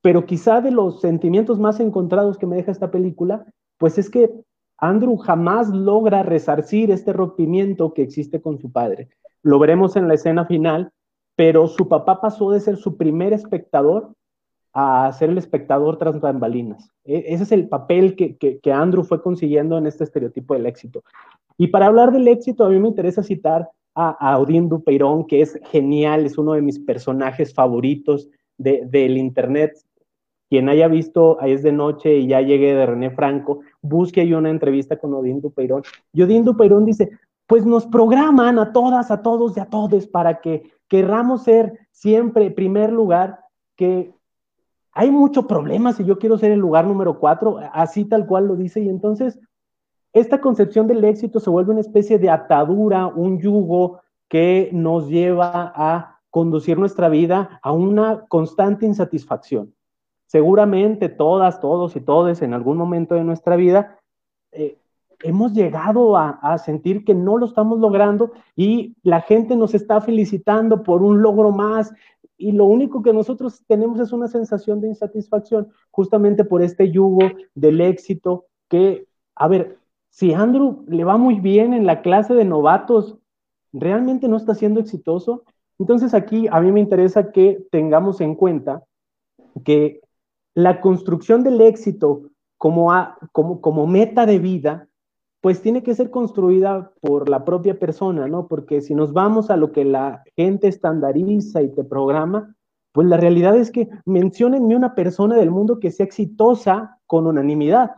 pero quizá de los sentimientos más encontrados que me deja esta película, pues es que Andrew jamás logra resarcir este rompimiento que existe con su padre. Lo veremos en la escena final, pero su papá pasó de ser su primer espectador a ser el espectador tras bambalinas. E, ese es el papel que, que, Andrew fue consiguiendo en este estereotipo del éxito. Y para hablar del éxito, a mí me interesa citar a, Odín Dupeirón, que es genial, es uno de mis personajes favoritos del Internet. Quien haya visto Ahí es de noche y ya llegué de René Franco, busque ahí una entrevista con Odín Dupeirón. Y Odín Dupeirón dice, pues nos programan a todas, a todos y a todos para que querramos ser siempre primer lugar, que hay mucho problema si yo quiero ser el lugar número cuatro, así tal cual lo dice, y entonces esta concepción del éxito se vuelve una especie de atadura, un yugo que nos lleva a conducir nuestra vida a una constante insatisfacción. Seguramente todas, todos y todes en algún momento de nuestra vida eh, hemos llegado a, a, sentir que no lo estamos logrando y la gente nos está felicitando por un logro más y lo único que nosotros tenemos es una sensación de insatisfacción justamente por este yugo del éxito que, a ver, si Andrew le va muy bien en la clase de novatos, ¿realmente no está siendo exitoso? Entonces aquí a mí me interesa que tengamos en cuenta que la construcción del éxito como, como, como meta de vida, pues tiene que ser construida por la propia persona, ¿no? Porque si nos vamos a lo que la gente estandariza y te programa, pues la realidad es que menciónenme una persona del mundo que sea exitosa con unanimidad.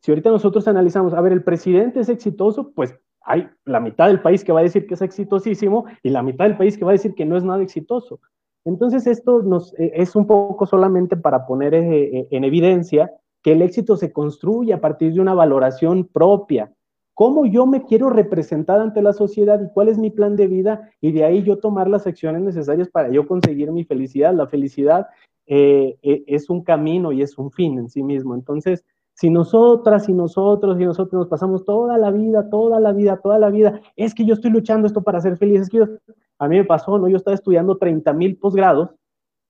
Si ahorita nosotros analizamos, a ver, el presidente es exitoso, pues hay la mitad del país que va a decir que es exitosísimo y la mitad del país que va a decir que no es nada exitoso. Entonces esto nos, eh, es un poco solamente para poner eh, eh, en evidencia que el éxito se construye a partir de una valoración propia. ¿Cómo yo me quiero representar ante la sociedad y cuál es mi plan de vida? Y de ahí yo tomar las acciones necesarias para yo conseguir mi felicidad. La felicidad es un camino y es un fin en sí mismo. Entonces, si nosotras y nosotros y nosotros nos pasamos toda la vida, toda la vida, toda la vida, es que yo estoy luchando esto para ser feliz, es que a mí me pasó, ¿no? Yo estaba estudiando 30 mil posgrados,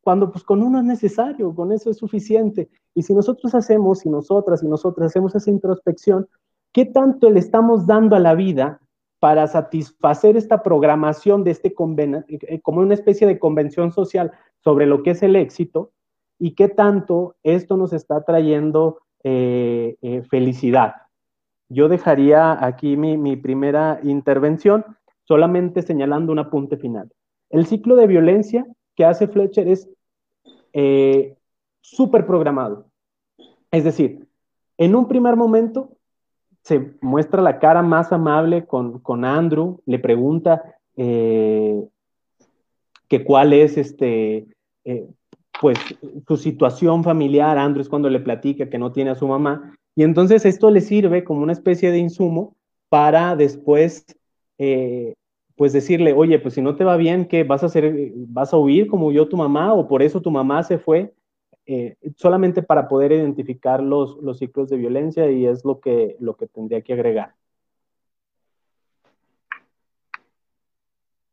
cuando pues con uno es necesario, con eso es suficiente. Y si nosotros hacemos, si nosotras y nosotras hacemos esa introspección, ¿qué tanto le estamos dando a la vida para satisfacer esta programación de este eh, como una especie de convención social sobre lo que es el éxito? ¿Y qué tanto esto nos está trayendo eh, eh, felicidad. Yo dejaría aquí mi, primera intervención solamente señalando un apunte final. El ciclo de violencia que hace Fletcher es eh, súper programado. Es decir, en un primer momento se muestra la cara más amable con, con Andrew, le pregunta que cuál es este, pues su situación familiar, Andrew es cuando le platica que no tiene a su mamá, y entonces esto le sirve como una especie de insumo para después, eh, pues decirle, oye, pues si no te va bien, ¿qué vas a hacer? ¿Vas a huir como yo tu mamá o por eso tu mamá se fue? Eh, solamente para poder identificar los, los ciclos de violencia y es lo que, lo que tendría que agregar.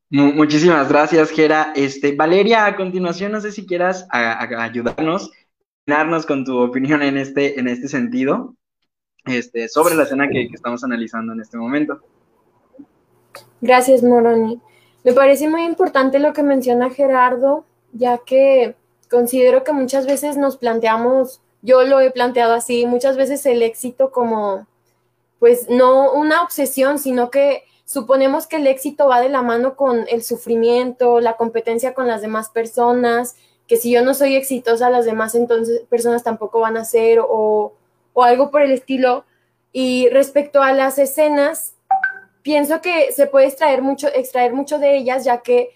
Muchísimas gracias, Gera. Este, Valeria, a continuación, no sé si quieras ayudarnos, darnos con tu opinión en este, en este sentido, este, sobre la escena que, estamos analizando en este momento. Gracias, Moroni. Me parece muy importante lo que menciona Gerardo, ya que considero que muchas veces nos planteamos, yo lo he planteado así, muchas veces el éxito como, pues no una obsesión, sino que suponemos que el éxito va de la mano con el sufrimiento, la competencia con las demás personas, que si yo no soy exitosa, las demás entonces personas tampoco van a ser o, o algo por el estilo. Y respecto a las escenas, pienso que se puede extraer mucho, extraer mucho de ellas, ya que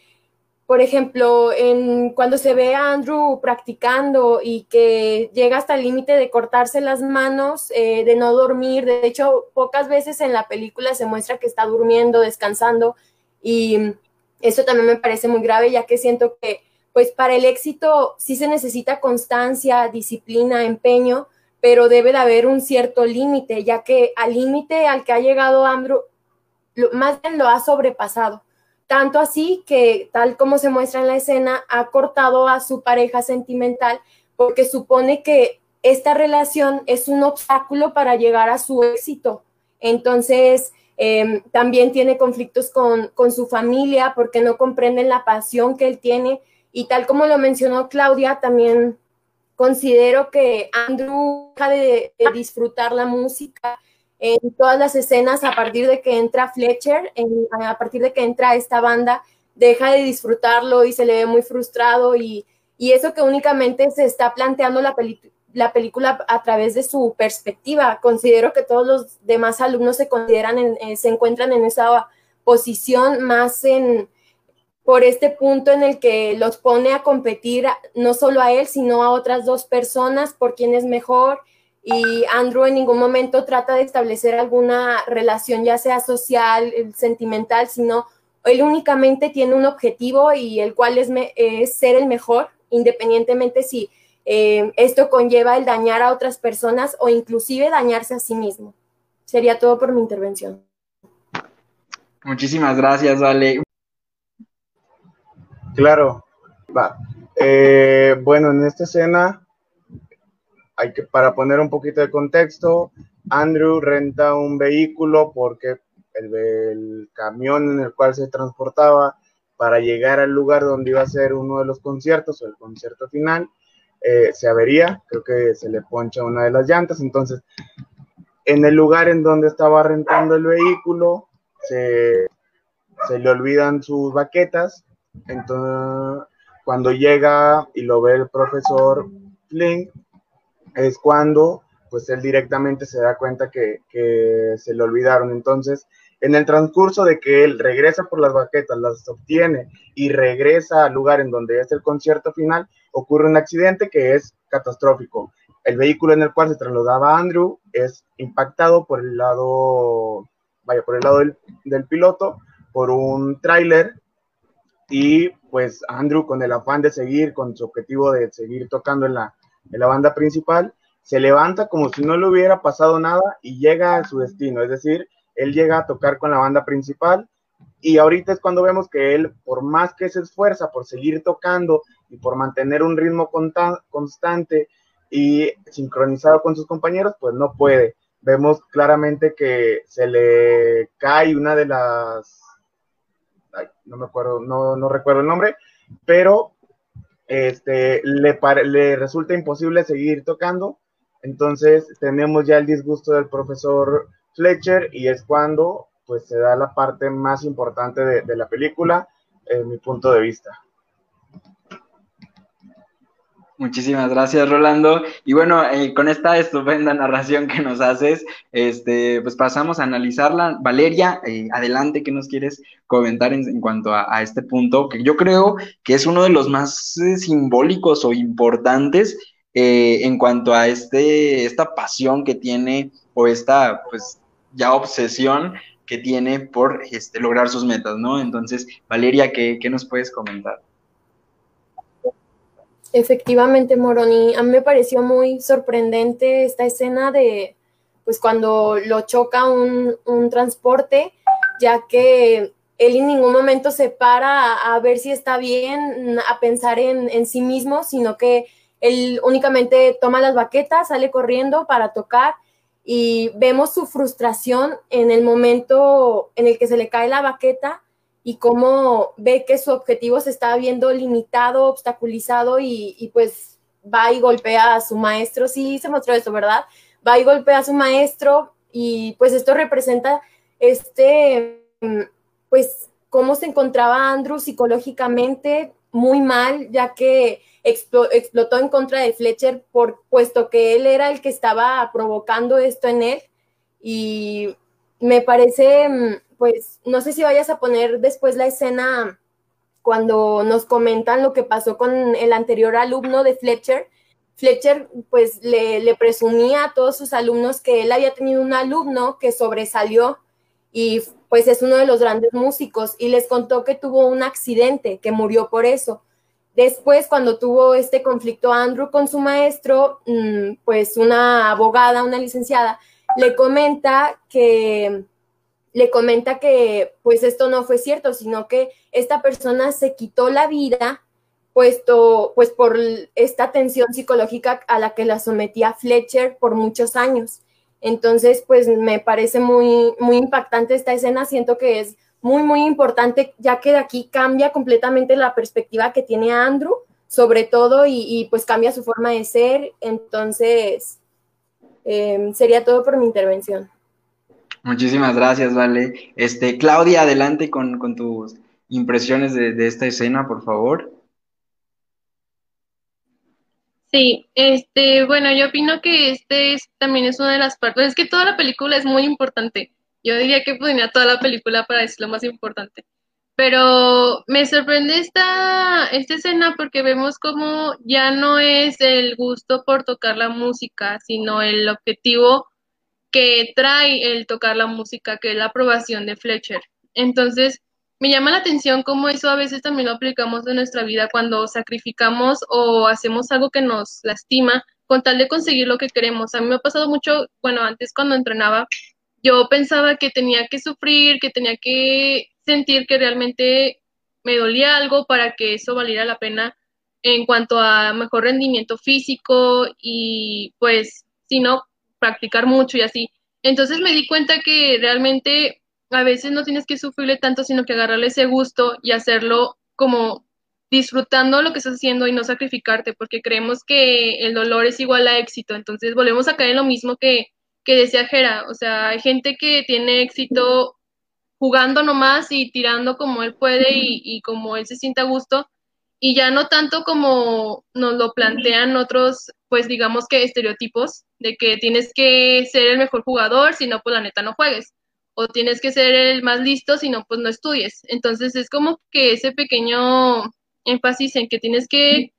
por ejemplo, en, cuando se ve a Andrew practicando y que llega hasta el límite de cortarse las manos, eh, de no dormir, de hecho, pocas veces en la película se muestra que está durmiendo, descansando, y eso también me parece muy grave, ya que siento que, pues, para el éxito sí se necesita constancia, disciplina, empeño, pero debe de haber un cierto límite, ya que al límite al que ha llegado Andrew, más bien lo ha sobrepasado tanto así que, tal como se muestra en la escena, ha cortado a su pareja sentimental porque supone que esta relación es un obstáculo para llegar a su éxito. Entonces, em, también tiene conflictos con, su familia porque no comprenden la pasión que él tiene. Y tal como lo mencionó Claudia, también considero que Andrew deja de disfrutar la música en todas las escenas a partir de que entra Fletcher, a partir de que entra esta banda, deja de disfrutarlo y se le ve muy frustrado y, eso que únicamente se está planteando la, la película a través de su perspectiva. Considero que todos los demás alumnos se consideran, eh, se encuentran en esa posición más en por este punto en el que los pone a competir no solo a él, sino a otras dos personas por quién es mejor y Andrew en ningún momento trata de establecer alguna relación, ya sea social, sentimental, sino él únicamente tiene un objetivo y el cual es, ser el mejor, independientemente si eh, esto conlleva el dañar a otras personas o inclusive dañarse a sí mismo. Sería todo por mi intervención. Muchísimas gracias, Vale. Claro, va. Eh, bueno, en esta escena hay que, para poner un poquito de contexto, Andrew renta un vehículo porque el, camión en el cual se transportaba para llegar al lugar donde iba a ser uno de los conciertos o el concierto final, eh, se avería, creo que se le poncha una de las llantas, entonces en el lugar en donde estaba rentando el vehículo, se, se le olvidan sus baquetas, entonces cuando llega y lo ve el profesor Flynn, es cuando pues él directamente se da cuenta que, se le olvidaron. Entonces, en el transcurso de que él regresa por las baquetas, las obtiene y regresa al lugar en donde es el concierto final, ocurre un accidente que es catastrófico. El vehículo en el cual se trasladaba Andrew es impactado por el lado, vaya, por el lado del, del piloto, por un tráiler y pues Andrew con el afán de seguir, con su objetivo de seguir tocando en la, de la banda principal, se levanta como si no le hubiera pasado nada y llega a su destino, es decir, él llega a tocar con la banda principal y ahorita es cuando vemos que él, por más que se esfuerza por seguir tocando y por mantener un ritmo constante y sincronizado con sus compañeros, pues no puede. Vemos claramente que se le cae una de las, no me acuerdo, no, no recuerdo el nombre, pero este, le, le resulta imposible seguir tocando. Entonces tenemos ya el disgusto del profesor Fletcher y es cuando pues se da la parte más importante de, de la película, en mi punto de vista. Muchísimas gracias, Rolando. Y bueno, eh, con esta estupenda narración que nos haces, este, pues pasamos a analizarla. Valeria, eh, adelante, ¿qué nos quieres comentar en, cuanto a, este punto? Que yo creo que es uno de los más eh, simbólicos o importantes en cuanto a este, esta pasión que tiene o esta, pues, ya obsesión que tiene por este, lograr sus metas, ¿no? Entonces, Valeria, ¿qué, qué nos puedes comentar? Efectivamente, Moroni, a mí me pareció muy sorprendente esta escena de, pues cuando lo choca un, transporte, ya que él en ningún momento se para a, ver si está bien, a pensar en, en, sí mismo, sino que él únicamente toma las baquetas, sale corriendo para tocar y vemos su frustración en el momento en el que se le cae la baqueta y cómo ve que su objetivo se está viendo limitado, obstaculizado y, pues va y golpea a su maestro. Sí, se mostró eso, ¿verdad? Va y golpea a su maestro y pues esto representa este, pues cómo se encontraba Andrew psicológicamente muy mal, ya que explotó en contra de Fletcher, por, puesto que él era el que estaba provocando esto en él. Y me parece pues no sé si vayas a poner después la escena cuando nos comentan lo que pasó con el anterior alumno de Fletcher. Fletcher pues le, presumía a todos sus alumnos que él había tenido un alumno que sobresalió y pues es uno de los grandes músicos y les contó que tuvo un accidente, que murió por eso. Después, cuando tuvo este conflicto Andrew con su maestro, mm, pues una abogada, una licenciada, le comenta que le comenta que pues esto no fue cierto, sino que esta persona se quitó la vida puesto pues por esta tensión psicológica a la que la sometía Fletcher por muchos años. Entonces, pues me parece muy muy impactante esta escena, siento que es muy muy importante ya que de aquí cambia completamente la perspectiva que tiene Andrew sobre todo y, pues cambia su forma de ser. Entonces, em, sería todo por mi intervención. Muchísimas gracias, Vale. Este, Claudia, adelante con, tus impresiones de, de esta escena, por favor. Sí, este, bueno, yo opino que este es, también es una de las partes, es que toda la película es muy importante. Yo diría que podría toda la película para decir lo más importante. Pero me sorprende esta, esta escena porque vemos como ya no es el gusto por tocar la música, sino el objetivo que trae el tocar la música, que es la aprobación de Fletcher. Entonces, me llama la atención cómo eso a veces también lo aplicamos en nuestra vida cuando sacrificamos o hacemos algo que nos lastima con tal de conseguir lo que queremos. A mí me ha pasado mucho, bueno, antes cuando entrenaba, yo pensaba que tenía que sufrir, que tenía que sentir que realmente me dolía algo para que eso valiera la pena en cuanto a mejor rendimiento físico y pues si no, practicar mucho y así. Entonces me di cuenta que realmente a veces no tienes que sufrirle tanto, sino que agarrarle ese gusto y hacerlo como disfrutando lo que estás haciendo y no sacrificarte, porque creemos que el dolor es igual a éxito. Entonces volvemos a caer en lo mismo que, que decía Jera. O sea, hay gente que tiene éxito jugando nomás y tirando como él puede y, y como él se sienta a gusto, y ya no tanto como nos lo plantean otros, pues digamos que estereotipos de que tienes que ser el mejor jugador, si no, pues la neta no juegues o tienes que ser el más listo, si no, pues no estudies. Entonces es como que ese pequeño énfasis en que tienes que,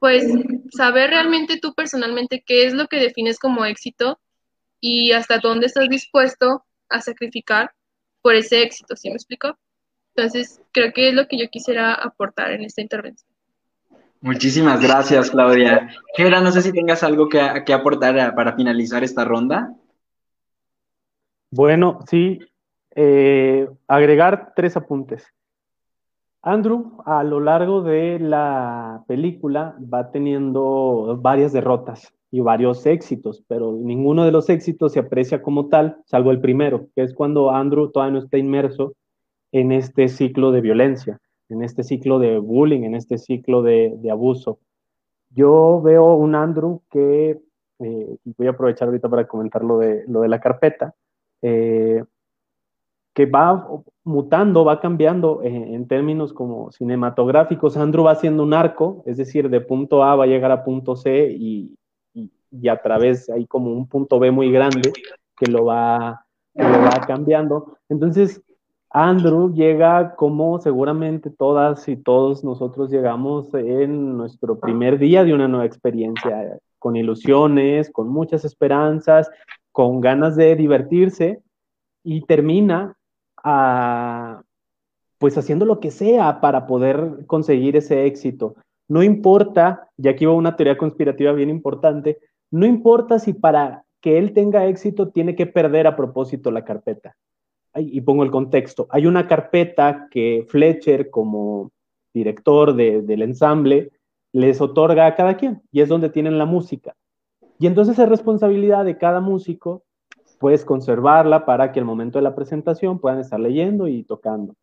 pues, saber realmente tú personalmente qué es lo que defines como éxito y hasta dónde estás dispuesto a sacrificar por ese éxito, ¿sí me explico? Entonces, creo que es lo que yo quisiera aportar en esta intervención. Muchísimas gracias, Claudia. Gera, no sé si tengas algo que, que aportar para finalizar esta ronda. Bueno, sí, eh, agregar tres apuntes. Andrew, a lo largo de la película, va teniendo varias derrotas y varios éxitos, pero ninguno de los éxitos se aprecia como tal, salvo el primero, que es cuando Andrew todavía no está inmerso en este ciclo de violencia, en este ciclo de bullying, en este ciclo de, abuso. Yo veo un Andrew que, eh, voy a aprovechar ahorita para comentar lo de, lo de la carpeta, eh, que va mutando, va cambiando en términos como cinematográficos. Andrew va haciendo un arco, es decir, de punto A va a llegar a punto C y, y, a través hay como un punto B muy grande que lo va, que lo va cambiando. Entonces, Andrew llega como seguramente todas y todos nosotros llegamos en nuestro primer día de una nueva experiencia, con ilusiones, con muchas esperanzas, con ganas de divertirse y termina a, pues haciendo lo que sea para poder conseguir ese éxito. No importa, y aquí va una teoría conspirativa bien importante, no importa si para que él tenga éxito tiene que perder a propósito la carpeta. Y pongo el contexto. Hay una carpeta que Fletcher, como director del ensamble, les otorga a cada quien, y es donde tienen la música. Y entonces es responsabilidad de cada músico, pues conservarla para que al momento de la presentación puedan estar leyendo y tocando.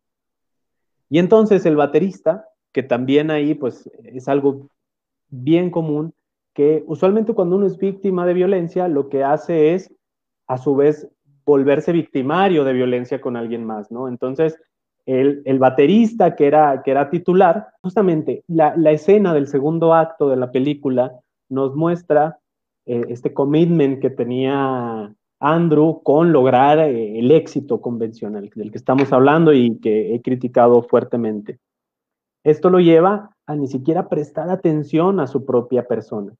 Y entonces el baterista, que también ahí pues es algo bien común, que usualmente cuando uno es víctima de violencia, lo que hace es a su vez volverse victimario de violencia con alguien más, ¿no? Entonces, el, baterista que era, que era titular, justamente la, escena del segundo acto de la película nos muestra eh, este commitment que tenía Andrew con lograr eh, el éxito convencional del que estamos hablando y que he criticado fuertemente. Esto lo lleva a ni siquiera prestar atención a su propia persona.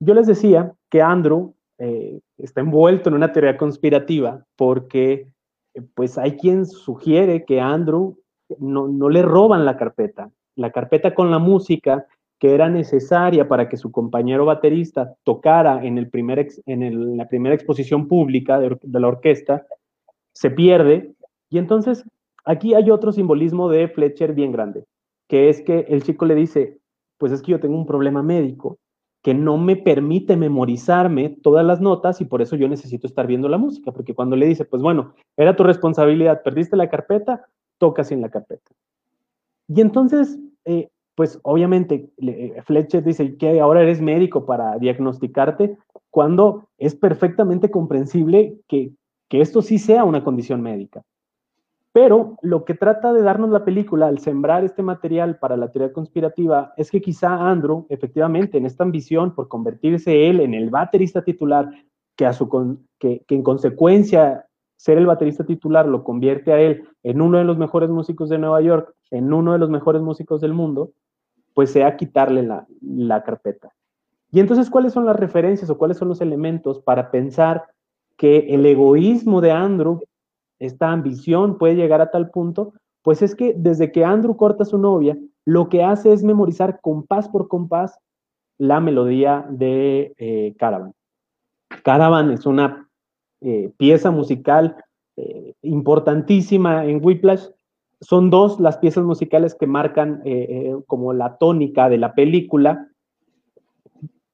Yo les decía que Andrew eh, está envuelto en una teoría conspirativa porque pues hay quien sugiere que Andrew no, no le roban la carpeta. La carpeta con la música que era necesaria para que su compañero baterista tocara en, el primer en la primera exposición pública de, la orquesta, se pierde. Y entonces aquí hay otro simbolismo de Fletcher bien grande, que es que el chico le dice, pues es que yo tengo un problema médico que no me permite memorizarme todas las notas y por eso yo necesito estar viendo la música, porque cuando le dice, pues bueno, era tu responsabilidad, perdiste la carpeta, tocas en la carpeta. Y entonces eh, pues obviamente Fletcher dice que ahora eres médico para diagnosticarte, cuando es perfectamente comprensible que que esto sí sea una condición médica. Pero lo que trata de darnos la película al sembrar este material para la teoría conspirativa es que quizá Andrew, efectivamente, en esta ambición por convertirse él en el baterista titular, que, a su que, en consecuencia ser el baterista titular lo convierte a él en uno de los mejores músicos de Nueva York, en uno de los mejores músicos del mundo, pues sea quitarle la, la carpeta. Y entonces, ¿cuáles son las referencias o cuáles son los elementos para pensar que el egoísmo de Andrew esta ambición puede llegar a tal punto, pues es que desde que Andrew corta a su novia, lo que hace es memorizar compás por compás la melodía de eh, Caravan. Caravan es una eh, pieza musical eh, importantísima en Whiplash. Son dos las piezas musicales que marcan como la tónica de la película.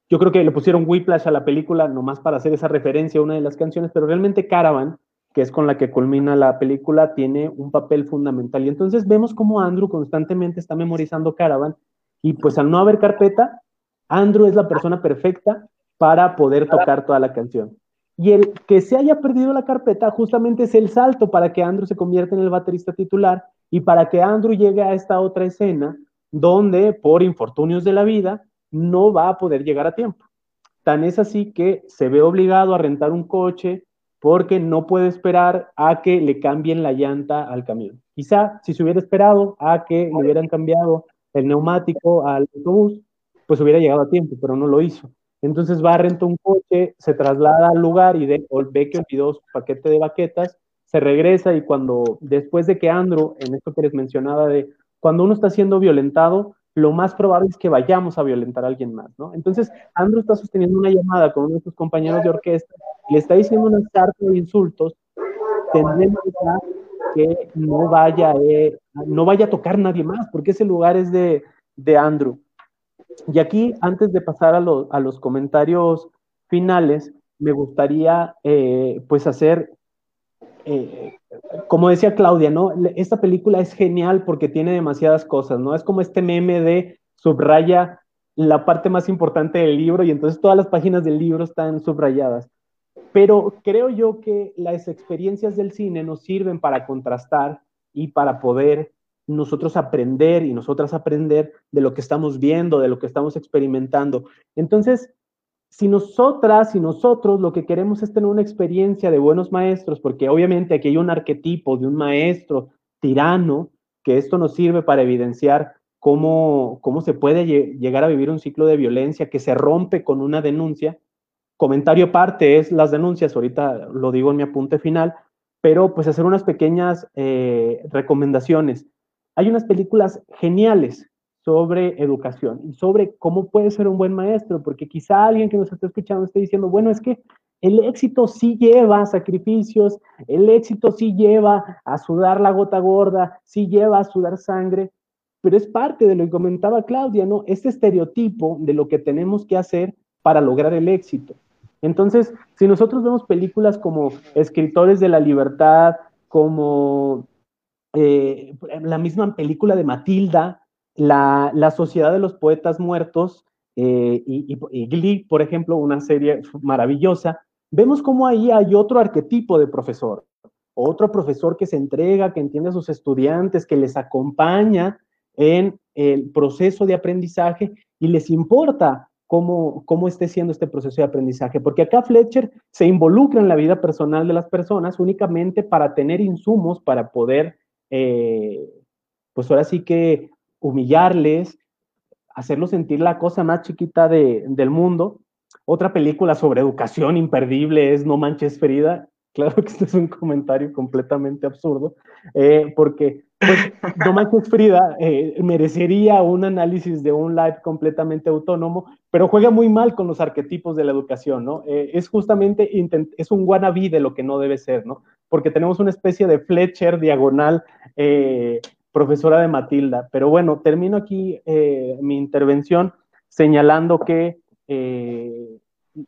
Yo creo que le pusieron Whiplash a la película nomás para hacer esa referencia a una de las canciones, pero realmente Caravan que es con la que culmina la película, tiene un papel fundamental. Y entonces vemos cómo Andrew constantemente está memorizando Caravan y pues al no haber carpeta, Andrew es la persona perfecta para poder tocar toda la canción. Y el que se haya perdido la carpeta justamente es el salto para que Andrew se convierta en el baterista titular y para que Andrew llegue a esta otra escena donde por infortunios de la vida no va a poder llegar a tiempo. Tan es así que se ve obligado a rentar un coche, porque no puede esperar a que le cambien la llanta al camión. Quizá si se hubiera esperado a que le hubieran cambiado el neumático al autobús, pues hubiera llegado a tiempo, pero no lo hizo. Entonces va, renta un coche, se traslada al lugar y ve que olvidó su paquete de baquetas, se regresa y cuando, después de que Andrew, en esto que les mencionaba de cuando uno está siendo violentado, lo más probable es que vayamos a violentar a alguien más, ¿no? Entonces, Andrew está sosteniendo una llamada con uno de sus compañeros de orquesta le está diciendo una sarta de insultos, tendremos que no vaya, eh, no vaya a tocar nadie más, porque ese lugar es de, de Andrew. Y aquí, antes de pasar a, a los comentarios finales, me gustaría, eh, pues, hacer eh, como decía Claudia, ¿no? Esta película es genial porque tiene demasiadas cosas, ¿no? Es como este meme de subraya la parte más importante del libro y entonces todas las páginas del libro están subrayadas. Pero creo yo que las experiencias del cine nos sirven para contrastar y para poder nosotros aprender y nosotras aprender de lo que estamos viendo, de lo que estamos experimentando. Entonces, si nosotras y nosotros lo que queremos es tener una experiencia de buenos maestros, porque obviamente aquí hay un arquetipo de un maestro tirano, que esto nos sirve para evidenciar cómo, cómo se puede llegar a vivir un ciclo de violencia que se rompe con una denuncia. Comentario aparte es las denuncias, ahorita lo digo en mi apunte final, pero pues hacer unas pequeñas eh, recomendaciones. Hay unas películas geniales sobre educación y sobre cómo puede ser un buen maestro, porque quizá alguien que nos está escuchando esté diciendo, bueno, es que el éxito sí lleva sacrificios, el éxito sí lleva a sudar la gota gorda, sí lleva a sudar sangre, pero es parte de lo que comentaba Claudia, ¿no? Este estereotipo de lo que tenemos que hacer para lograr el éxito. Entonces, si nosotros vemos películas como Escritores de la Libertad, como eh, la misma película de Matilda, la, Sociedad de los Poetas Muertos eh, y, y, Glee, por ejemplo, una serie maravillosa, vemos cómo ahí hay otro arquetipo de profesor, otro profesor que se entrega, que entiende a sus estudiantes, que les acompaña en el proceso de aprendizaje y les importa cómo, cómo esté siendo este proceso de aprendizaje, porque acá Fletcher se involucra en la vida personal de las personas únicamente para tener insumos para poder, eh, pues ahora sí que humillarles, hacerlos sentir la cosa más chiquita del mundo. Otra película sobre educación imperdible es No Manches Frida. Claro que este es un comentario completamente absurdo, eh, porque pues, No Manches Frida eh, merecería un análisis de un live completamente autónomo, pero juega muy mal con los arquetipos de la educación, ¿no? Eh, es justamente, es un wannabe de lo que no debe ser, ¿no? Porque tenemos una especie de Fletcher diagonal profesora de Matilda. Pero bueno, termino aquí eh, mi intervención señalando que eh,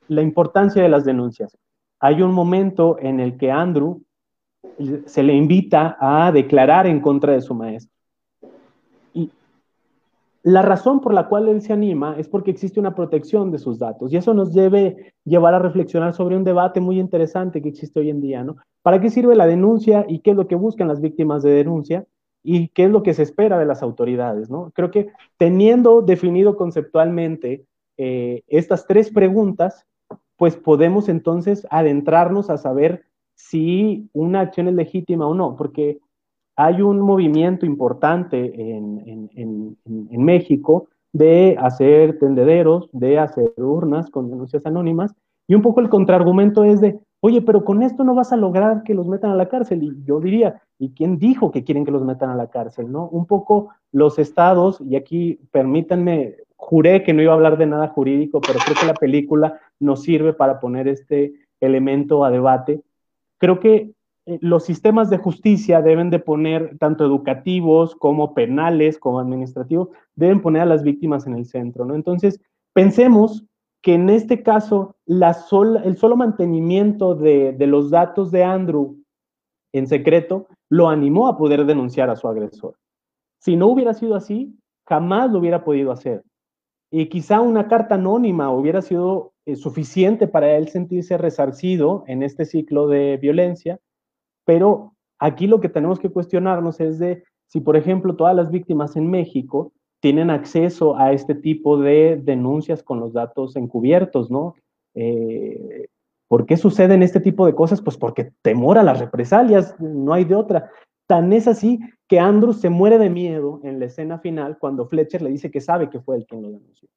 la importancia de las denuncias. Hay un momento en el que Andrew se le invita a declarar en contra de su maestro. Y, la razón por la cual él se anima es porque existe una protección de sus datos y eso nos debe llevar a reflexionar sobre un debate muy interesante que existe hoy en día, ¿no? ¿Para qué sirve la denuncia y qué es lo que buscan las víctimas de denuncia y qué es lo que se espera de las autoridades, ¿no? Creo que teniendo definido conceptualmente eh, estas tres preguntas, pues podemos entonces adentrarnos a saber si una acción es legítima o no, porque hay un movimiento importante en, México de hacer tendederos, de hacer urnas con denuncias anónimas, y un poco el contraargumento es de, oye, pero con esto no vas a lograr que los metan a la cárcel. Y yo diría, ¿y quién dijo que quieren que los metan a la cárcel? ¿no? Un poco los estados, y aquí permítanme, juré que no iba a hablar de nada jurídico, pero creo que la película nos sirve para poner este elemento a debate. Creo que eh, los sistemas de justicia deben de poner, tanto educativos como penales, como administrativos, deben poner a las víctimas en el centro, ¿no? Entonces, pensemos que en este caso, el solo mantenimiento de, de los datos de Andrew en secreto lo animó a poder denunciar a su agresor. Si no hubiera sido así, jamás lo hubiera podido hacer. Y quizá una carta anónima hubiera sido eh, suficiente para él sentirse resarcido en este ciclo de violencia pero aquí lo que tenemos que cuestionarnos es de si, por ejemplo, todas las víctimas en México tienen acceso a este tipo de denuncias con los datos encubiertos, ¿no? Eh, ¿Por qué suceden este tipo de cosas? Pues porque temor a las represalias, no hay de otra. Tan es así que Andrew se muere de miedo en la escena final cuando Fletcher le dice que sabe que fue el quien lo denunció.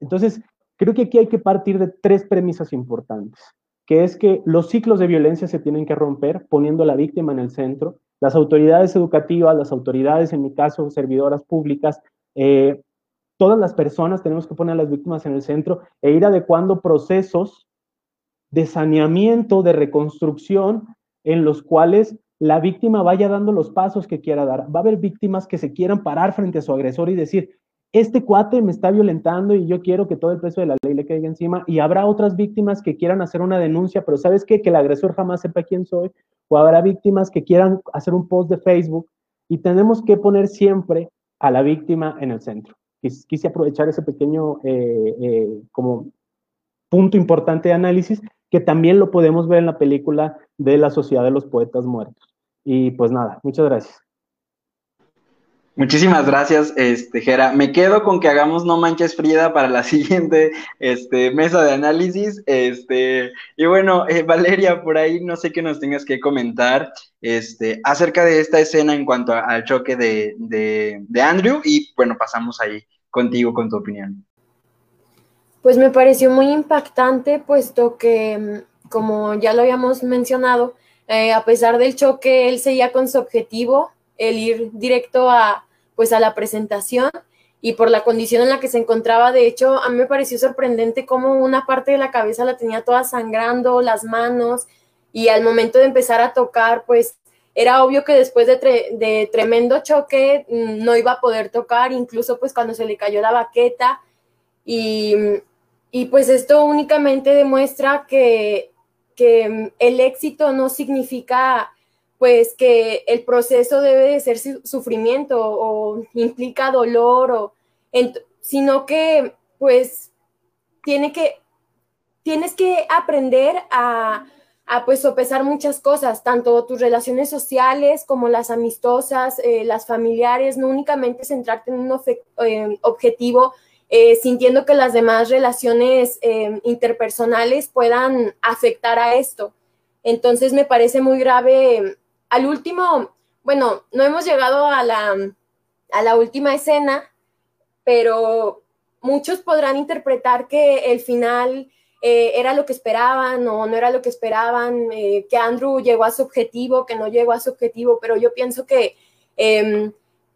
Entonces, creo que aquí hay que partir de tres premisas importantes que es que los ciclos de violencia se tienen que romper poniendo a la víctima en el centro. Las autoridades educativas, las autoridades, en mi caso, servidoras públicas, eh, todas las personas tenemos que poner a las víctimas en el centro e ir adecuando procesos de saneamiento, de reconstrucción, en los cuales la víctima vaya dando los pasos que quiera dar. Va a haber víctimas que se quieran parar frente a su agresor y decir, este cuate me está violentando y yo quiero que todo el peso de la ley le caiga encima y habrá otras víctimas que quieran hacer una denuncia, pero ¿sabes qué? Que el agresor jamás sepa quién soy o habrá víctimas que quieran hacer un post de Facebook y tenemos que poner siempre a la víctima en el centro. Quise aprovechar ese pequeño eh, eh, como punto importante de análisis que también lo podemos ver en la película de la Sociedad de los Poetas Muertos. Y pues nada, muchas gracias. Muchísimas gracias, este, Jera. Me quedo con que hagamos No Manches Frida para la siguiente este, mesa de análisis. Este, y bueno, eh, Valeria, por ahí no sé qué nos tengas que comentar este, acerca de esta escena en cuanto al choque de, Andrew. Y bueno, pasamos ahí contigo con tu opinión. Pues me pareció muy impactante, puesto que, mm, como ya lo habíamos mencionado, eh, a pesar del choque, él seguía con su objetivo, el ir directo a pues a la presentación y por la condición en la que se encontraba, de hecho, a mí me pareció sorprendente cómo una parte de la cabeza la tenía toda sangrando, las manos, y al momento de empezar a tocar, pues era obvio que después de, tremendo choque mm, no iba a poder tocar, incluso pues cuando se le cayó la baqueta, y, y pues esto únicamente demuestra que, que el éxito no significa pues que el proceso debe de ser sufrimiento o implica dolor, o, sino que pues tiene que, tienes que aprender a, a pues sopesar muchas cosas, tanto tus relaciones sociales como las amistosas, eh, las familiares, no únicamente centrarte en un eh, objetivo, eh, sintiendo que las demás relaciones interpersonales puedan afectar a esto. Entonces me parece muy grave al último, bueno, no hemos llegado a la, a la última escena, pero muchos podrán interpretar que el final eh, era lo que esperaban o no era lo que esperaban, eh, que Andrew llegó a su objetivo, que no llegó a su objetivo, pero yo pienso que em,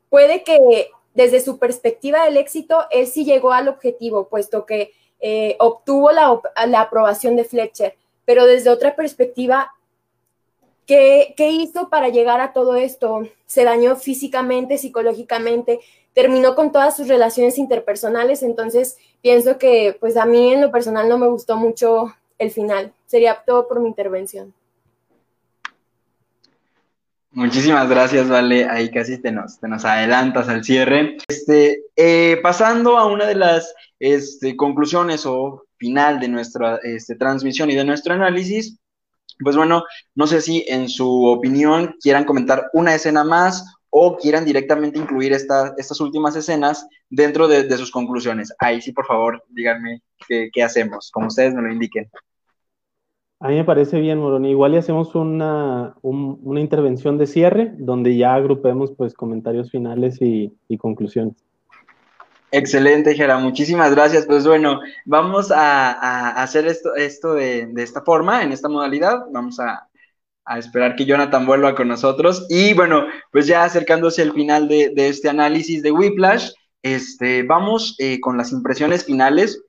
puede que desde su perspectiva del éxito, él sí llegó al objetivo, puesto que eh, obtuvo la, la aprobación de Fletcher, pero desde otra perspectiva, ¿Qué, hizo para llegar a todo esto? Se dañó físicamente, psicológicamente, terminó con todas sus relaciones interpersonales, entonces pienso que pues a mí en lo personal no me gustó mucho el final. Sería todo por mi intervención. Muchísimas gracias, Vale. Ahí casi te nos, adelantas al cierre. Este, eh, pasando a una de las este, conclusiones o final de nuestra este, transmisión y de nuestro análisis, pues bueno, no sé si en su opinión quieran comentar una escena más o quieran directamente incluir estas últimas escenas dentro de, sus conclusiones. Ahí sí, por favor, díganme qué, hacemos, como ustedes me lo indiquen. A mí me parece bien, Moroni. Igual y hacemos una, una intervención de cierre donde ya agrupemos pues comentarios finales y, conclusiones. Excelente, Jera. Muchísimas gracias. Pues bueno, vamos a, hacer esto, de, esta forma, en esta modalidad. Vamos a, esperar que Jonathan vuelva con nosotros. Y bueno, pues ya acercándose al final de, este análisis de Whiplash, este, vamos eh, con las impresiones finales.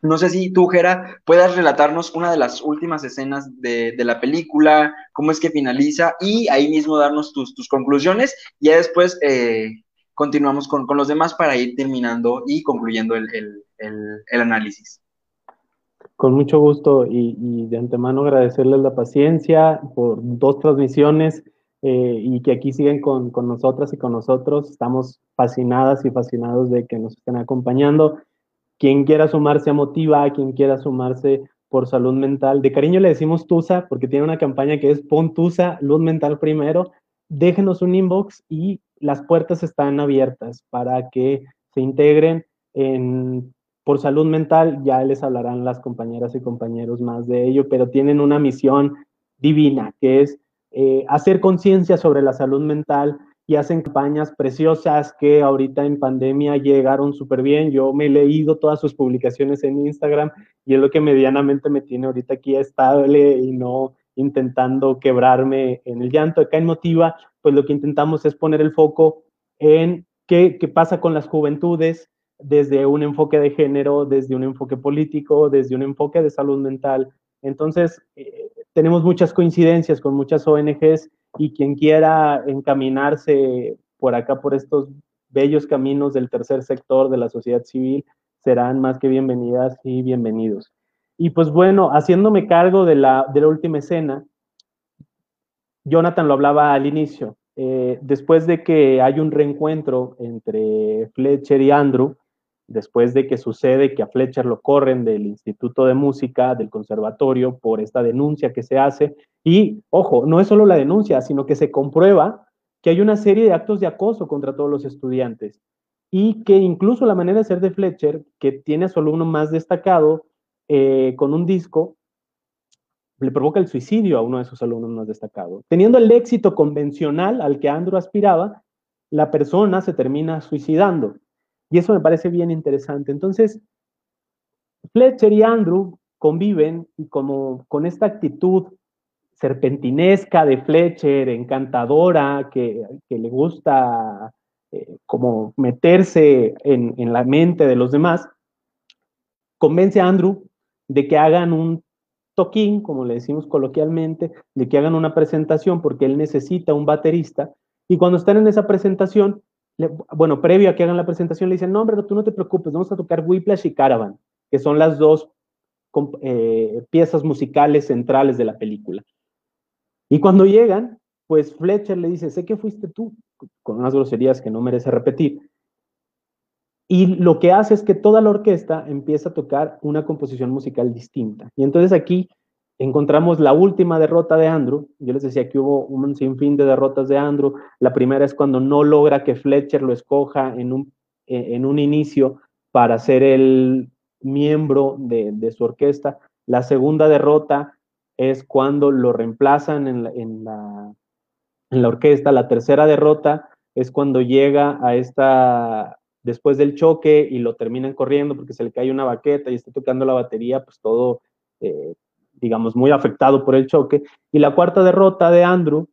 No sé si tú, Jera, puedas relatarnos una de las últimas escenas de, la película, cómo es que finaliza y ahí mismo darnos tus, conclusiones y ya después eh, continuamos con, los demás para ir terminando y concluyendo el, análisis. Con mucho gusto y, de antemano agradecerles la paciencia por dos transmisiones eh, y que aquí siguen con, con nosotras y con nosotros. Estamos fascinadas y fascinados de que nos estén acompañando quien quiera sumarse a Motiva, quien quiera sumarse por salud mental. De cariño le decimos Tusa porque tiene una campaña que es pon Tusa, luz mental primero. Déjenos un inbox y las puertas están abiertas para que se integren en por salud mental. Ya les hablarán las compañeras y compañeros más de ello, pero tienen una misión divina que es eh, hacer conciencia sobre la salud mental, y hacen campañas preciosas que ahorita en pandemia llegaron súper bien. Yo me he leído todas sus publicaciones en Instagram y es lo que medianamente me tiene ahorita aquí estable y no intentando quebrarme en el llanto. Acá en Motiva, pues lo que intentamos es poner el foco en qué, qué pasa con las juventudes desde un enfoque de género, desde un enfoque político, desde un enfoque de salud mental. Entonces, eh, tenemos muchas coincidencias con muchas ONGs y quien quiera encaminarse por acá, por estos bellos caminos del tercer sector de la sociedad civil, serán más que bienvenidas y bienvenidos. Y pues bueno, haciéndome cargo de la, de la última escena, Jonathan lo hablaba al inicio, eh, después de que hay un reencuentro entre Fletcher y Andrew, después de que sucede que a Fletcher lo corren del Instituto de Música, del Conservatorio, por esta denuncia que se hace. Y, ojo, no es solo la denuncia, sino que se comprueba que hay una serie de actos de acoso contra todos los estudiantes y que incluso la manera de ser de Fletcher, que tiene a su alumno más destacado eh, con un disco, le provoca el suicidio a uno de sus alumnos más destacados. Teniendo el éxito convencional al que Andrew aspiraba, la persona se termina suicidando. Y eso me parece bien interesante. Entonces, Fletcher y Andrew conviven y como con esta actitud serpentinesca de Fletcher, encantadora, que, le gusta eh, como meterse en, en, la mente de los demás, convence a Andrew de que hagan un toquín, como le decimos coloquialmente, de que hagan una presentación porque él necesita un baterista. Y cuando están en esa presentación, bueno, previo a que hagan la presentación, le dicen, no, hombre, tú no te preocupes, vamos a tocar Whiplash y Caravan, que son las dos eh, piezas musicales centrales de la película. Y cuando llegan, pues Fletcher le dice, sé que fuiste tú, con unas groserías que no merece repetir. Y lo que hace es que toda la orquesta empieza a tocar una composición musical distinta. Y entonces aquí encontramos la última derrota de Andrew. Yo les decía que hubo un sinfín de derrotas de Andrew. La primera es cuando no logra que Fletcher lo escoja en un, eh, en un inicio para ser el miembro de, su orquesta. La segunda derrota es cuando lo reemplazan en la, en la, en la orquesta. La tercera derrota es cuando llega a esta, después del choque y lo terminan corriendo porque se le cae una baqueta y está tocando la batería, pues todo eh, digamos, muy afectado por el choque. Y la cuarta derrota de Andrew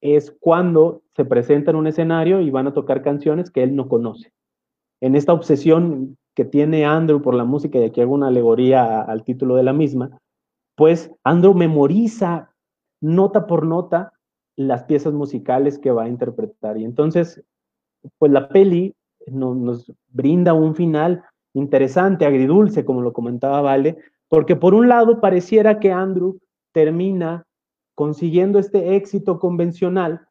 es cuando se presenta en un escenario y van a tocar canciones que él no conoce. En esta obsesión que tiene Andrew por la música, y aquí hago una alegoría al título de la misma, pues Andrew memoriza nota por nota las piezas musicales que va a interpretar. Y entonces, pues la peli nos, nos brinda un final interesante, agridulce, como lo comentaba Vale, porque por un lado pareciera que Andrew termina consiguiendo este éxito convencional,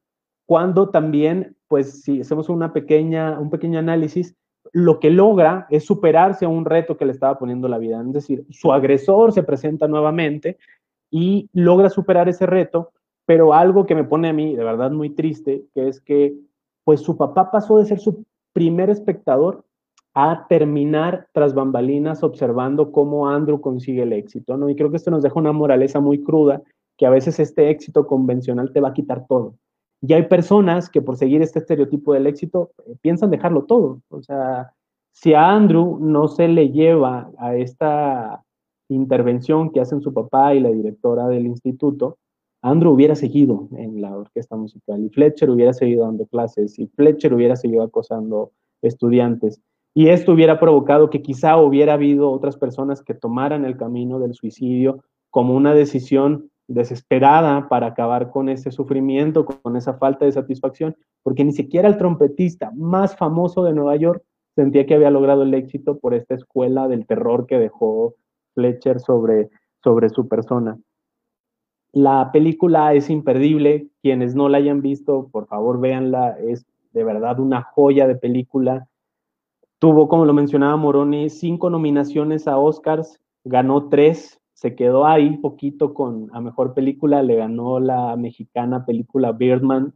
cuando también, pues si hacemos una pequeña, un pequeño análisis, lo que logra es superarse a un reto que le estaba poniendo la vida. Es decir, su agresor se presenta nuevamente y logra superar ese reto, pero algo que me pone a mí de verdad muy triste, que es que pues su papá pasó de ser su primer espectador a terminar tras bambalinas observando cómo Andrew consigue el éxito, ¿no? Y creo que esto nos deja una moraleja muy cruda, que a veces este éxito convencional te va a quitar todo. Y hay personas que por seguir este estereotipo del éxito eh, piensan dejarlo todo. O sea, si a Andrew no se le lleva a esta intervención que hacen su papá y la directora del instituto, Andrew hubiera seguido en la orquesta musical y Fletcher hubiera seguido dando clases y Fletcher hubiera seguido acosando estudiantes. Y esto hubiera provocado que quizá hubiera habido otras personas que tomaran el camino del suicidio como una decisión desesperada para acabar con ese sufrimiento, con esa falta de satisfacción, porque ni siquiera el trompetista más famoso de Nueva York sentía que había logrado el éxito por esta escuela del terror que dejó Fletcher sobre, sobre su persona. La película es imperdible, quienes no la hayan visto, por favor véanla, es de verdad una joya de película. Tuvo, como lo mencionaba Moroni, cinco nominaciones a Oscars, ganó tres, se quedó ahí poquito con a mejor película, le ganó la mexicana película Birdman.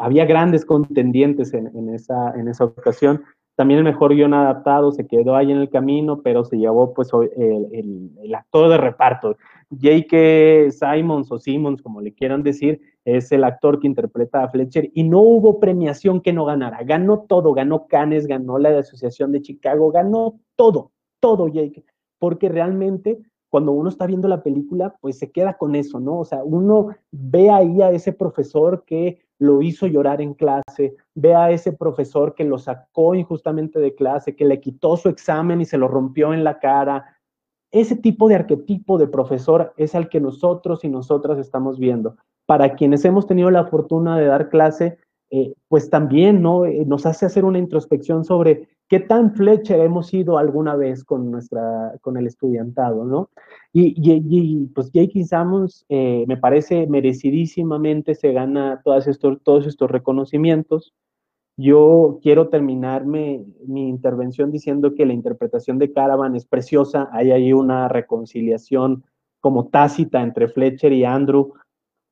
había grandes contendientes en, esa, ocasión. También el mejor guion adaptado se quedó ahí en el camino, pero se llevó pues el, el actor de reparto. J.K. Simons o Simmons, como le quieran decir, es el actor que interpreta a Fletcher y no hubo premiación que no ganara. Ganó todo, ganó Cannes, ganó la Asociación de Chicago, ganó todo, todo J.K. Porque realmente cuando uno está viendo la película, pues se queda con eso, ¿no? O sea, uno ve ahí a ese profesor que lo hizo llorar en clase, ve a ese profesor que lo sacó injustamente de clase, que le quitó su examen y se lo rompió en la cara, ese tipo de arquetipo de profesor es al que nosotros y nosotras estamos viendo. Para quienes hemos tenido la fortuna de dar clase, eh, pues también ¿no? Eh, nos hace hacer una introspección sobre qué tan Fletcher hemos sido alguna vez con, nuestra, con el estudiantado, ¿no? Y, pues J.K. Sammons eh, me parece merecidísimamente se gana todos estos, todos estos reconocimientos. Yo quiero terminarme mi intervención diciendo que la interpretación de Caravan es preciosa. Hay ahí una reconciliación como tácita entre Fletcher y Andrew,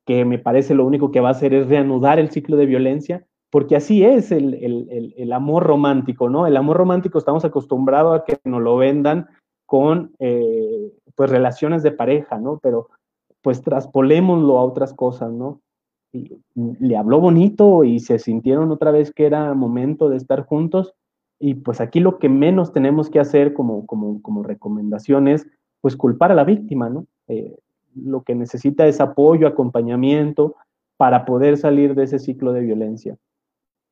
que me parece lo único que va a hacer es reanudar el ciclo de violencia, porque así es el, amor romántico, ¿no? El amor romántico estamos acostumbrados a que nos lo vendan con eh, pues relaciones de pareja, ¿no? Pero pues traspolémoslo a otras cosas, ¿no? Le habló bonito y se sintieron otra vez que era momento de estar juntos. Y pues aquí lo que menos tenemos que hacer como, como, como recomendación es pues culpar a la víctima, ¿no? Eh, lo que necesita es apoyo, acompañamiento para poder salir de ese ciclo de violencia.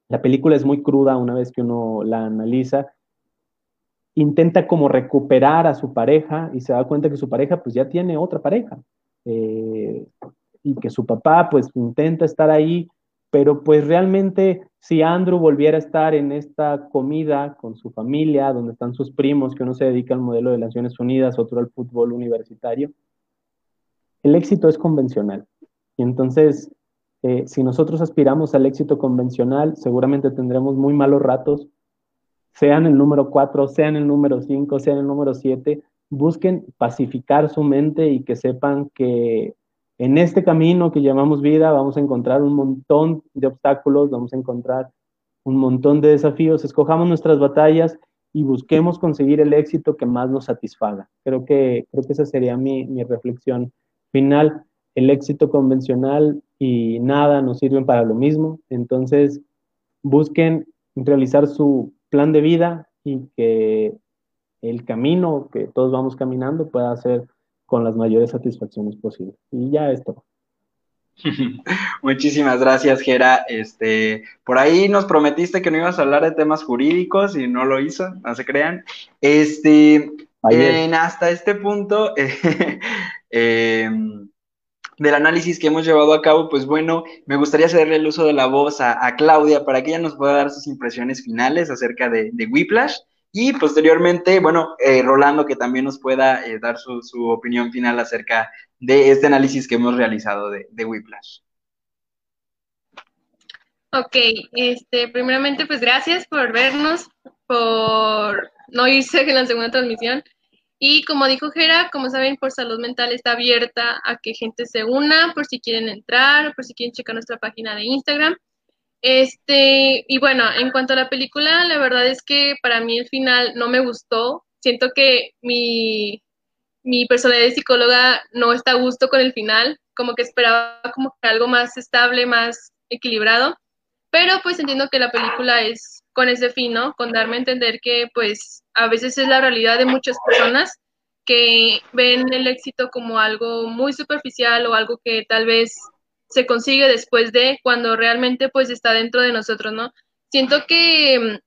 La película es muy cruda una vez que uno la analiza. Intenta como recuperar a su pareja y se da cuenta que su pareja pues ya tiene otra pareja. Eh, y que su papá pues intenta estar ahí, pero pues realmente si Andrew volviera a estar en esta comida con su familia, donde están sus primos, que uno se dedica al modelo de Naciones Unidas, otro al fútbol universitario, el éxito es convencional. Y entonces, eh, si nosotros aspiramos al éxito convencional, seguramente tendremos muy malos ratos, sean el número 4, sean el número 5, sean el número 7, busquen pacificar su mente y que sepan que en este camino que llamamos vida vamos a encontrar un montón de obstáculos, vamos a encontrar un montón de desafíos, escojamos nuestras batallas y busquemos conseguir el éxito que más nos satisfaga. Creo que, creo que esa sería mi, mi reflexión final. El éxito convencional y nada nos sirven para lo mismo, entonces busquen realizar su plan de vida y que el camino que todos vamos caminando pueda ser con las mayores satisfacciones posibles. Y ya esto. Muchísimas gracias, Gera. Este, por ahí nos prometiste que no ibas a hablar de temas jurídicos y no lo hizo, no se crean. Este, hasta este punto em, del análisis que hemos llevado a cabo, pues bueno, me gustaría cederle el uso de la voz a, Claudia para que ella nos pueda dar sus impresiones finales acerca de, de Whiplash y posteriormente, bueno, eh, Rolando que también nos pueda eh, dar su, opinión final acerca de este análisis que hemos realizado de, de Whiplash. Ok, este, primeramente pues gracias por vernos, por no irse en la segunda transmisión. Y como dijo Jera, como saben, por salud mental está abierta a que gente se una, por si quieren entrar, por si quieren checar nuestra página de Instagram. Este, y bueno, en cuanto a la película, la verdad es que para mí el final no me gustó. Siento que mi, mi personalidad de psicóloga no está a gusto con el final, como que esperaba como que algo más estable, más equilibrado. Pero pues entiendo que la película es con ese fin, ¿no? Con darme a entender que pues a veces es la realidad de muchas personas que ven el éxito como algo muy superficial o algo que tal vez se consigue después de cuando realmente pues está dentro de nosotros, ¿no? Siento que mm,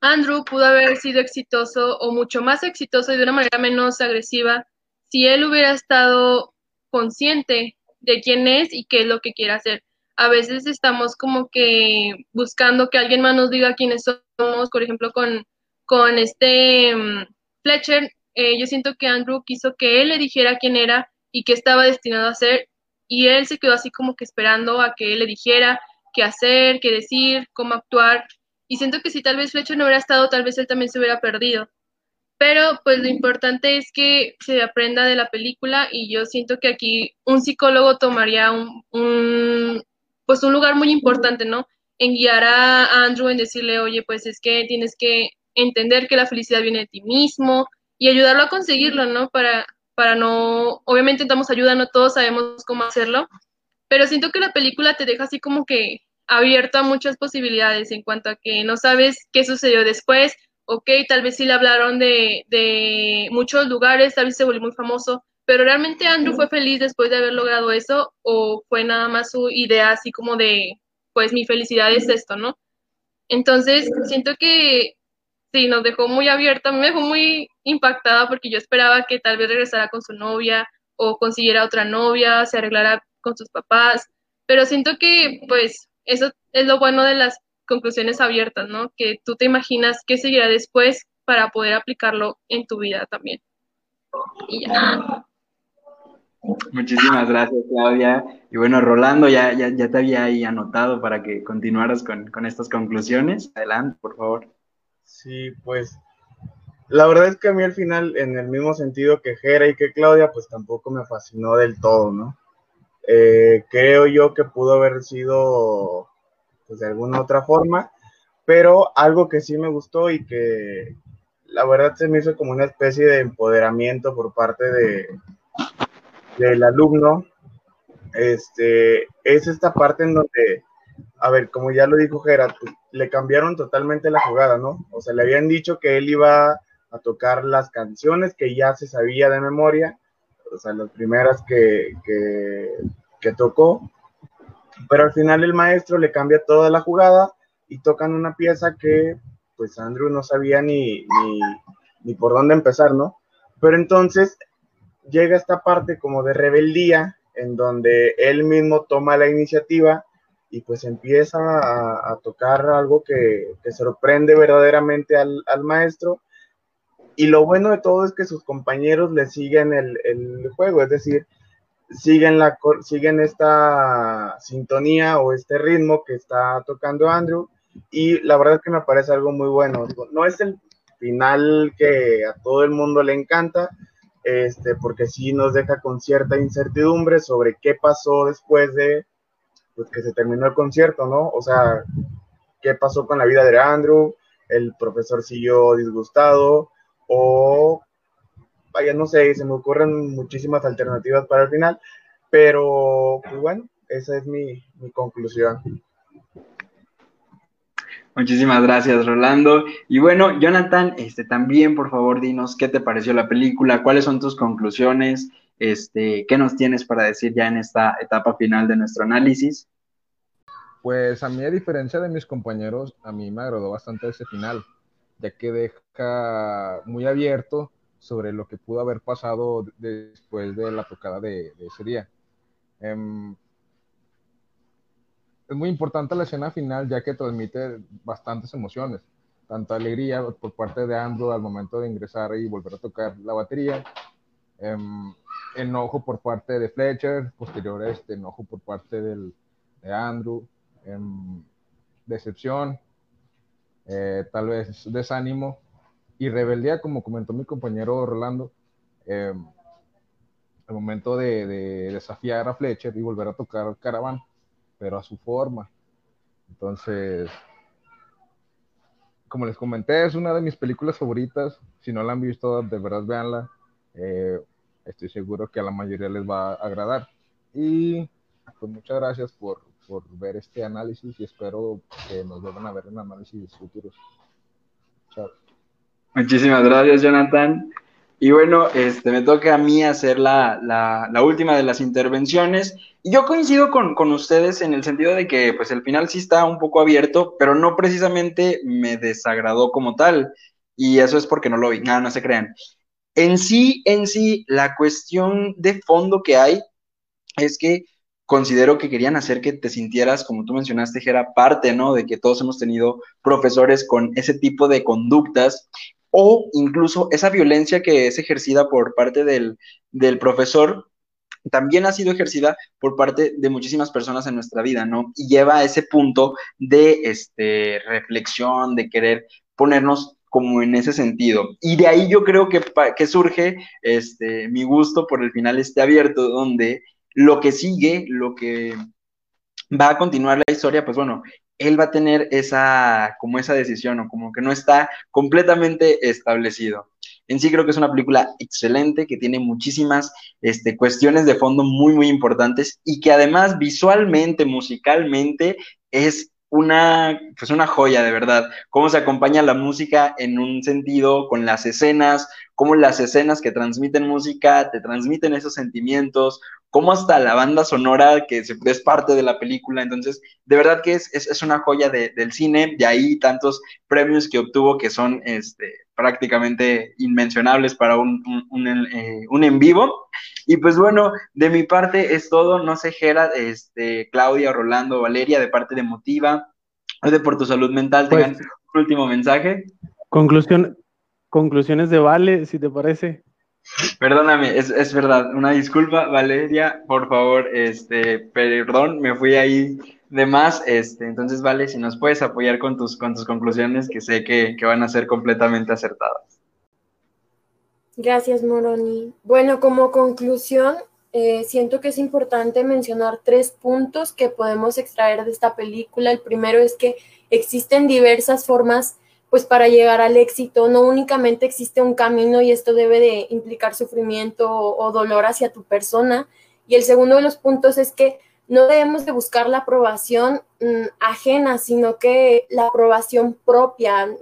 Andrew pudo haber sido exitoso o mucho más exitoso y de una manera menos agresiva si él hubiera estado consciente de quién es y qué es lo que quiere hacer. A veces estamos como que buscando que alguien más nos diga quiénes somos, por ejemplo, con, con este mm, Fletcher, eh, yo siento que Andrew quiso que él le dijera quién era y qué estaba destinado a hacer y él se quedó así como que esperando a que él le dijera qué hacer, qué decir, cómo actuar. Y siento que si tal vez Fletcher no hubiera estado, tal vez él también se hubiera perdido. Pero pues lo importante es que se aprenda de la película y yo siento que aquí un psicólogo tomaría un, pues un lugar muy importante, ¿no? En guiar a Andrew, en decirle, oye, pues es que tienes que entender que la felicidad viene de ti mismo y ayudarlo a conseguirlo, ¿no? Para, para no, obviamente damos ayuda, no todos sabemos cómo hacerlo, pero siento que la película te deja así como que abierto a muchas posibilidades en cuanto a que no sabes qué sucedió después, ok, tal vez sí le hablaron de, de muchos lugares, tal vez se volvió muy famoso, pero realmente Andrew fue feliz después de haber logrado eso o fue nada más su idea así como de, pues mi felicidad es esto, ¿no? Entonces, siento que sí, nos dejó muy abierta, me dejó muy impactada porque yo esperaba que tal vez regresara con su novia o consiguiera otra novia, se arreglara con sus papás, pero siento que pues eso es lo bueno de las conclusiones abiertas, ¿no? Que tú te imaginas qué seguirá después para poder aplicarlo en tu vida también. Y ya. Muchísimas gracias, Claudia. Y bueno, Rolando, ya, ya, ya te había ahí anotado para que continuaras con, con estas conclusiones. Adelante, por favor. Sí, pues la verdad es que a mí al final, en el mismo sentido que Jera y que Claudia, pues tampoco me fascinó del todo, ¿no? Eh, creo yo que pudo haber sido pues, de alguna otra forma, pero algo que sí me gustó y que la verdad se me hizo como una especie de empoderamiento por parte de del alumno, este, es esta parte en donde a ver, como ya lo dijo Gerard, pues, le cambiaron totalmente la jugada, ¿no? O sea, le habían dicho que él iba a tocar las canciones que ya se sabía de memoria, o sea, las primeras que, que, tocó, pero al final el maestro le cambia toda la jugada y tocan una pieza que pues Andrew no sabía ni, ni, ni por dónde empezar, ¿no? Pero entonces llega esta parte como de rebeldía en donde él mismo toma la iniciativa y pues empieza a, tocar algo que, sorprende verdaderamente al, maestro. Y lo bueno de todo es que sus compañeros le siguen el, juego, es decir, siguen, la, siguen esta sintonía o este ritmo que está tocando Andrew. Y la verdad es que me parece algo muy bueno. No es el final que a todo el mundo le encanta, este, porque sí nos deja con cierta incertidumbre sobre qué pasó después de, pues que se terminó el concierto, ¿no? O sea, ¿qué pasó con la vida de Andrew? El profesor siguió disgustado o, vaya, no sé, se me ocurren muchísimas alternativas para el final, pero pues bueno, esa es mi, mi conclusión. Muchísimas gracias, Rolando. Y bueno, Jonathan, este, también, por favor, dinos qué te pareció la película, cuáles son tus conclusiones este, ¿Qué nos tienes para decir ya en esta etapa final de nuestro análisis? Pues a mí, a diferencia de mis compañeros, a mí me agradó bastante ese final, ya que deja muy abierto sobre lo que pudo haber pasado después de la tocada de, ese día. Em, es muy importante la escena final, ya que transmite bastantes emociones, tanta alegría por parte de Andrew al momento de ingresar y volver a tocar la batería. Em, enojo por parte de Fletcher, posterior este enojo por parte del, de Andrew, em, decepción, eh, tal vez desánimo y rebeldía, como comentó mi compañero Rolando, eh, el momento de, desafiar a Fletcher y volver a tocar Caravan, pero a su forma. Entonces, como les comenté, es una de mis películas favoritas. Si no la han visto, de verdad véanla. Eh, estoy seguro que a la mayoría les va a agradar. Y pues muchas gracias por, por ver este análisis y espero que nos vuelvan a ver en análisis futuros. Chao. Muchísimas gracias, Jonathan. Y bueno, este, me toca a mí hacer la, la, última de las intervenciones. Y yo coincido con, con, ustedes en el sentido de que pues el final sí está un poco abierto, pero no precisamente me desagradó como tal. Y eso es porque no lo vi. Nada, no se crean. En sí, en sí, la cuestión de fondo que hay es que considero que querían hacer que te sintieras, como tú mencionaste, que era parte, ¿no? De que todos hemos tenido profesores con ese tipo de conductas o incluso esa violencia que es ejercida por parte del, del profesor también ha sido ejercida por parte de muchísimas personas en nuestra vida, ¿no? Y lleva a ese punto de este, reflexión, de querer ponernos como en ese sentido. Y de ahí yo creo que, que surge este, mi gusto por el final este abierto, donde lo que sigue, lo que va a continuar la historia, pues bueno, él va a tener esa, como esa decisión, o como que no está completamente establecido. En sí creo que es una película excelente, que tiene muchísimas este, cuestiones de fondo muy, muy importantes y que además visualmente, musicalmente, es una, pues una joya de verdad. Cómo se acompaña la música en un sentido con las escenas, cómo las escenas que transmiten música te transmiten esos sentimientos, cómo hasta la banda sonora que es parte de la película. Entonces, de verdad que es, es, una joya del cine, de ahí tantos premios que obtuvo que son este, prácticamente inmencionables para un, un, eh, un, en vivo. Y pues bueno, de mi parte es todo. No sé, Gera, este, Claudia, Rolando, Valeria, de parte de Motiva, de Por tu Salud Mental, pues, tengan un último mensaje. Conclusión, conclusiones de Vale, si te parece. Perdóname, es, es, verdad, una disculpa, Valeria, por favor, este, perdón, me fui ahí de más, este, entonces, Vale, si nos puedes apoyar con tus, con tus conclusiones, que sé que, que van a ser completamente acertadas. Gracias, Moroni. Bueno, como conclusión, eh, siento que es importante mencionar tres puntos que podemos extraer de esta película. El primero es que existen diversas formas pues para llegar al éxito no únicamente existe un camino y esto debe de implicar sufrimiento o, dolor hacia tu persona. Y el segundo de los puntos es que no debemos de buscar la aprobación mm, ajena, sino que la aprobación propia.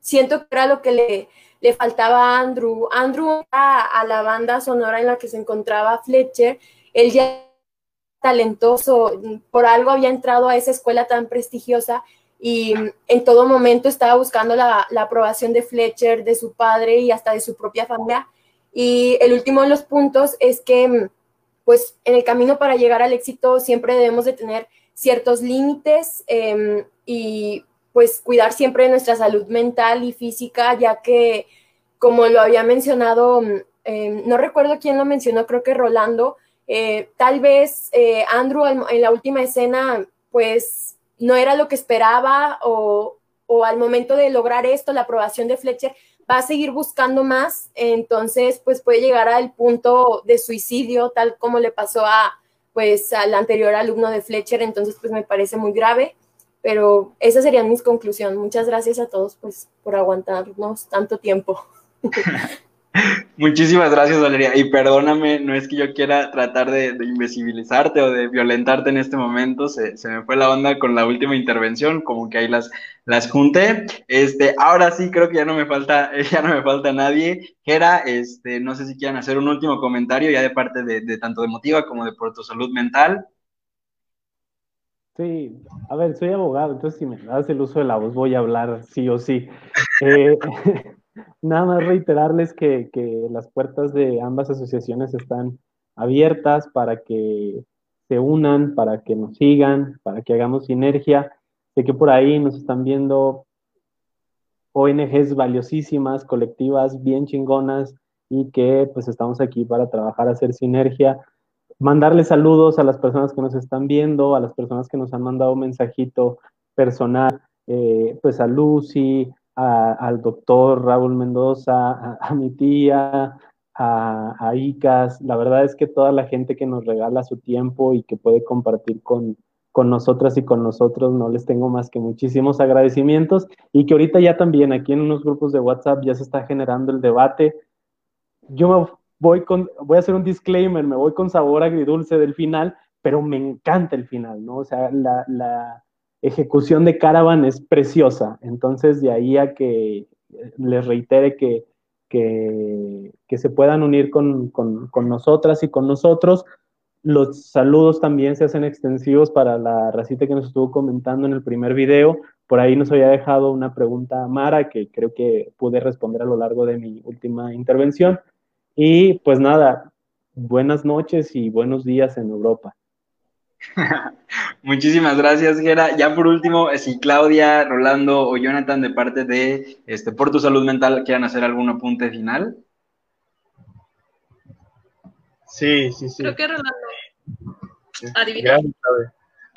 Siento que era lo que le, le faltaba a Andrew. Andrew a, a la banda sonora en la que se encontraba Fletcher, él ya talentoso, por algo había entrado a esa escuela tan prestigiosa y en todo momento estaba buscando la, aprobación de Fletcher, de su padre y hasta de su propia familia. Y el último de los puntos es que, pues, en el camino para llegar al éxito siempre debemos de tener ciertos límites em, y, pues, cuidar siempre de nuestra salud mental y física, ya que, como lo había mencionado, em, no recuerdo quién lo mencionó, creo que Rolando, eh, tal vez eh, Andrew en la última escena, pues, no era lo que esperaba o, al momento de lograr esto, la aprobación de Fletcher, va a seguir buscando más, entonces pues puede llegar al punto de suicidio, tal como le pasó a pues al anterior alumno de Fletcher, entonces pues me parece muy grave, pero esas serían mis conclusiones. Muchas gracias a todos pues por aguantarnos tanto tiempo. Muchísimas gracias, Valeria. Y perdóname, no es que yo quiera tratar de, invisibilizarte o de violentarte en este momento. Se, me fue la onda con la última intervención, como que ahí las, las junté. Este, ahora sí creo que ya no me falta, ya no me falta nadie. Gera, este, no sé si quieran hacer un último comentario ya de parte de, tanto de Motiva como de Por tu Salud Mental. Sí, a ver, soy abogado, entonces si me das el uso de la voz voy a hablar sí o sí. Eh, Nada más reiterarles que, las puertas de ambas asociaciones están abiertas para que se unan, para que nos sigan, para que hagamos sinergia. Sé que por ahí nos están viendo ONGs valiosísimas, colectivas bien chingonas y que pues estamos aquí para trabajar, hacer sinergia, mandarle saludos a las personas que nos están viendo, a las personas que nos han mandado mensajito personal, eh, pues a Lucy, al doctor Raúl Mendoza, a, mi tía, a, ICAS. La verdad es que toda la gente que nos regala su tiempo y que puede compartir con, con nosotras y con nosotros, no les tengo más que muchísimos agradecimientos y que ahorita ya también aquí en unos grupos de WhatsApp ya se está generando el debate. Yo me voy con, voy a hacer un disclaimer, me voy con sabor agridulce del final, pero me encanta el final, ¿no? O sea, la, la ejecución de Caravan es preciosa. Entonces, de ahí a que les reitere que, que, se puedan unir con, nosotras y con nosotros. Los saludos también se hacen extensivos para la racita que nos estuvo comentando en el primer video. Por ahí nos había dejado una pregunta Mara que creo que pude responder a lo largo de mi última intervención. Y pues nada, buenas noches y buenos días en Europa. Muchísimas gracias, Gera. Ya por último, eh, si Claudia, Rolando o Jonathan, de parte de este, Por tu Salud Mental, quieran hacer algún apunte final. Sí, sí, sí. Creo que Rolando. Adivina.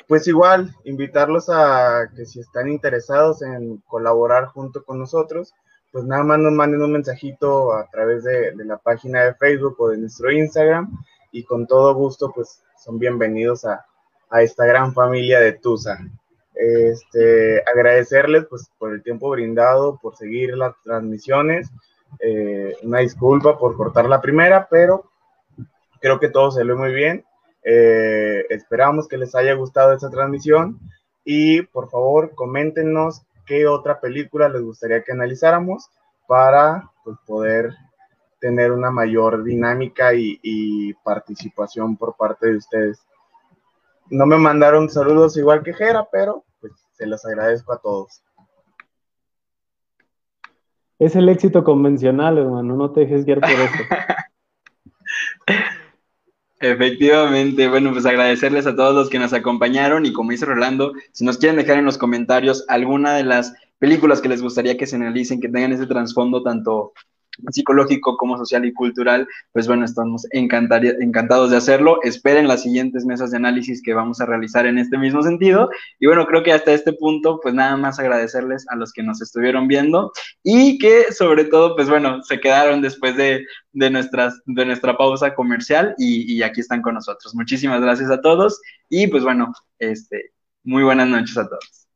Pues igual, invitarlos a que si están interesados en colaborar junto con nosotros, pues nada más nos manden un mensajito a través de, de la página de Facebook o de nuestro Instagram y con todo gusto pues son bienvenidos a, a esta gran familia de Tusa. Este, agradecerles pues, por el tiempo brindado, por seguir las transmisiones. Eh, una disculpa por cortar la primera, pero creo que todo se ve muy bien. Eh, esperamos que les haya gustado esta transmisión y por favor coméntenos qué otra película les gustaría que analizáramos para pues, poder tener una mayor dinámica y participación por parte de ustedes. No me mandaron saludos igual que Jera, pero pues se los agradezco a todos. Es el éxito convencional, hermano, no te dejes guiar por eso. Efectivamente, bueno, pues agradecerles a todos los que nos acompañaron y como dice Rolando, si nos quieren dejar en los comentarios alguna de las películas que les gustaría que se analicen, que tengan ese trasfondo tanto psicológico como social y cultural, pues bueno, estamos encantados de hacerlo. Esperen las siguientes mesas de análisis que vamos a realizar en este mismo sentido. Y bueno, creo que hasta este punto, pues nada más agradecerles a los que nos estuvieron viendo y que sobre todo, pues bueno, se quedaron después de, nuestras, de nuestra pausa comercial y, y aquí están con nosotros. Muchísimas gracias a todos y pues bueno, este, muy buenas noches a todos.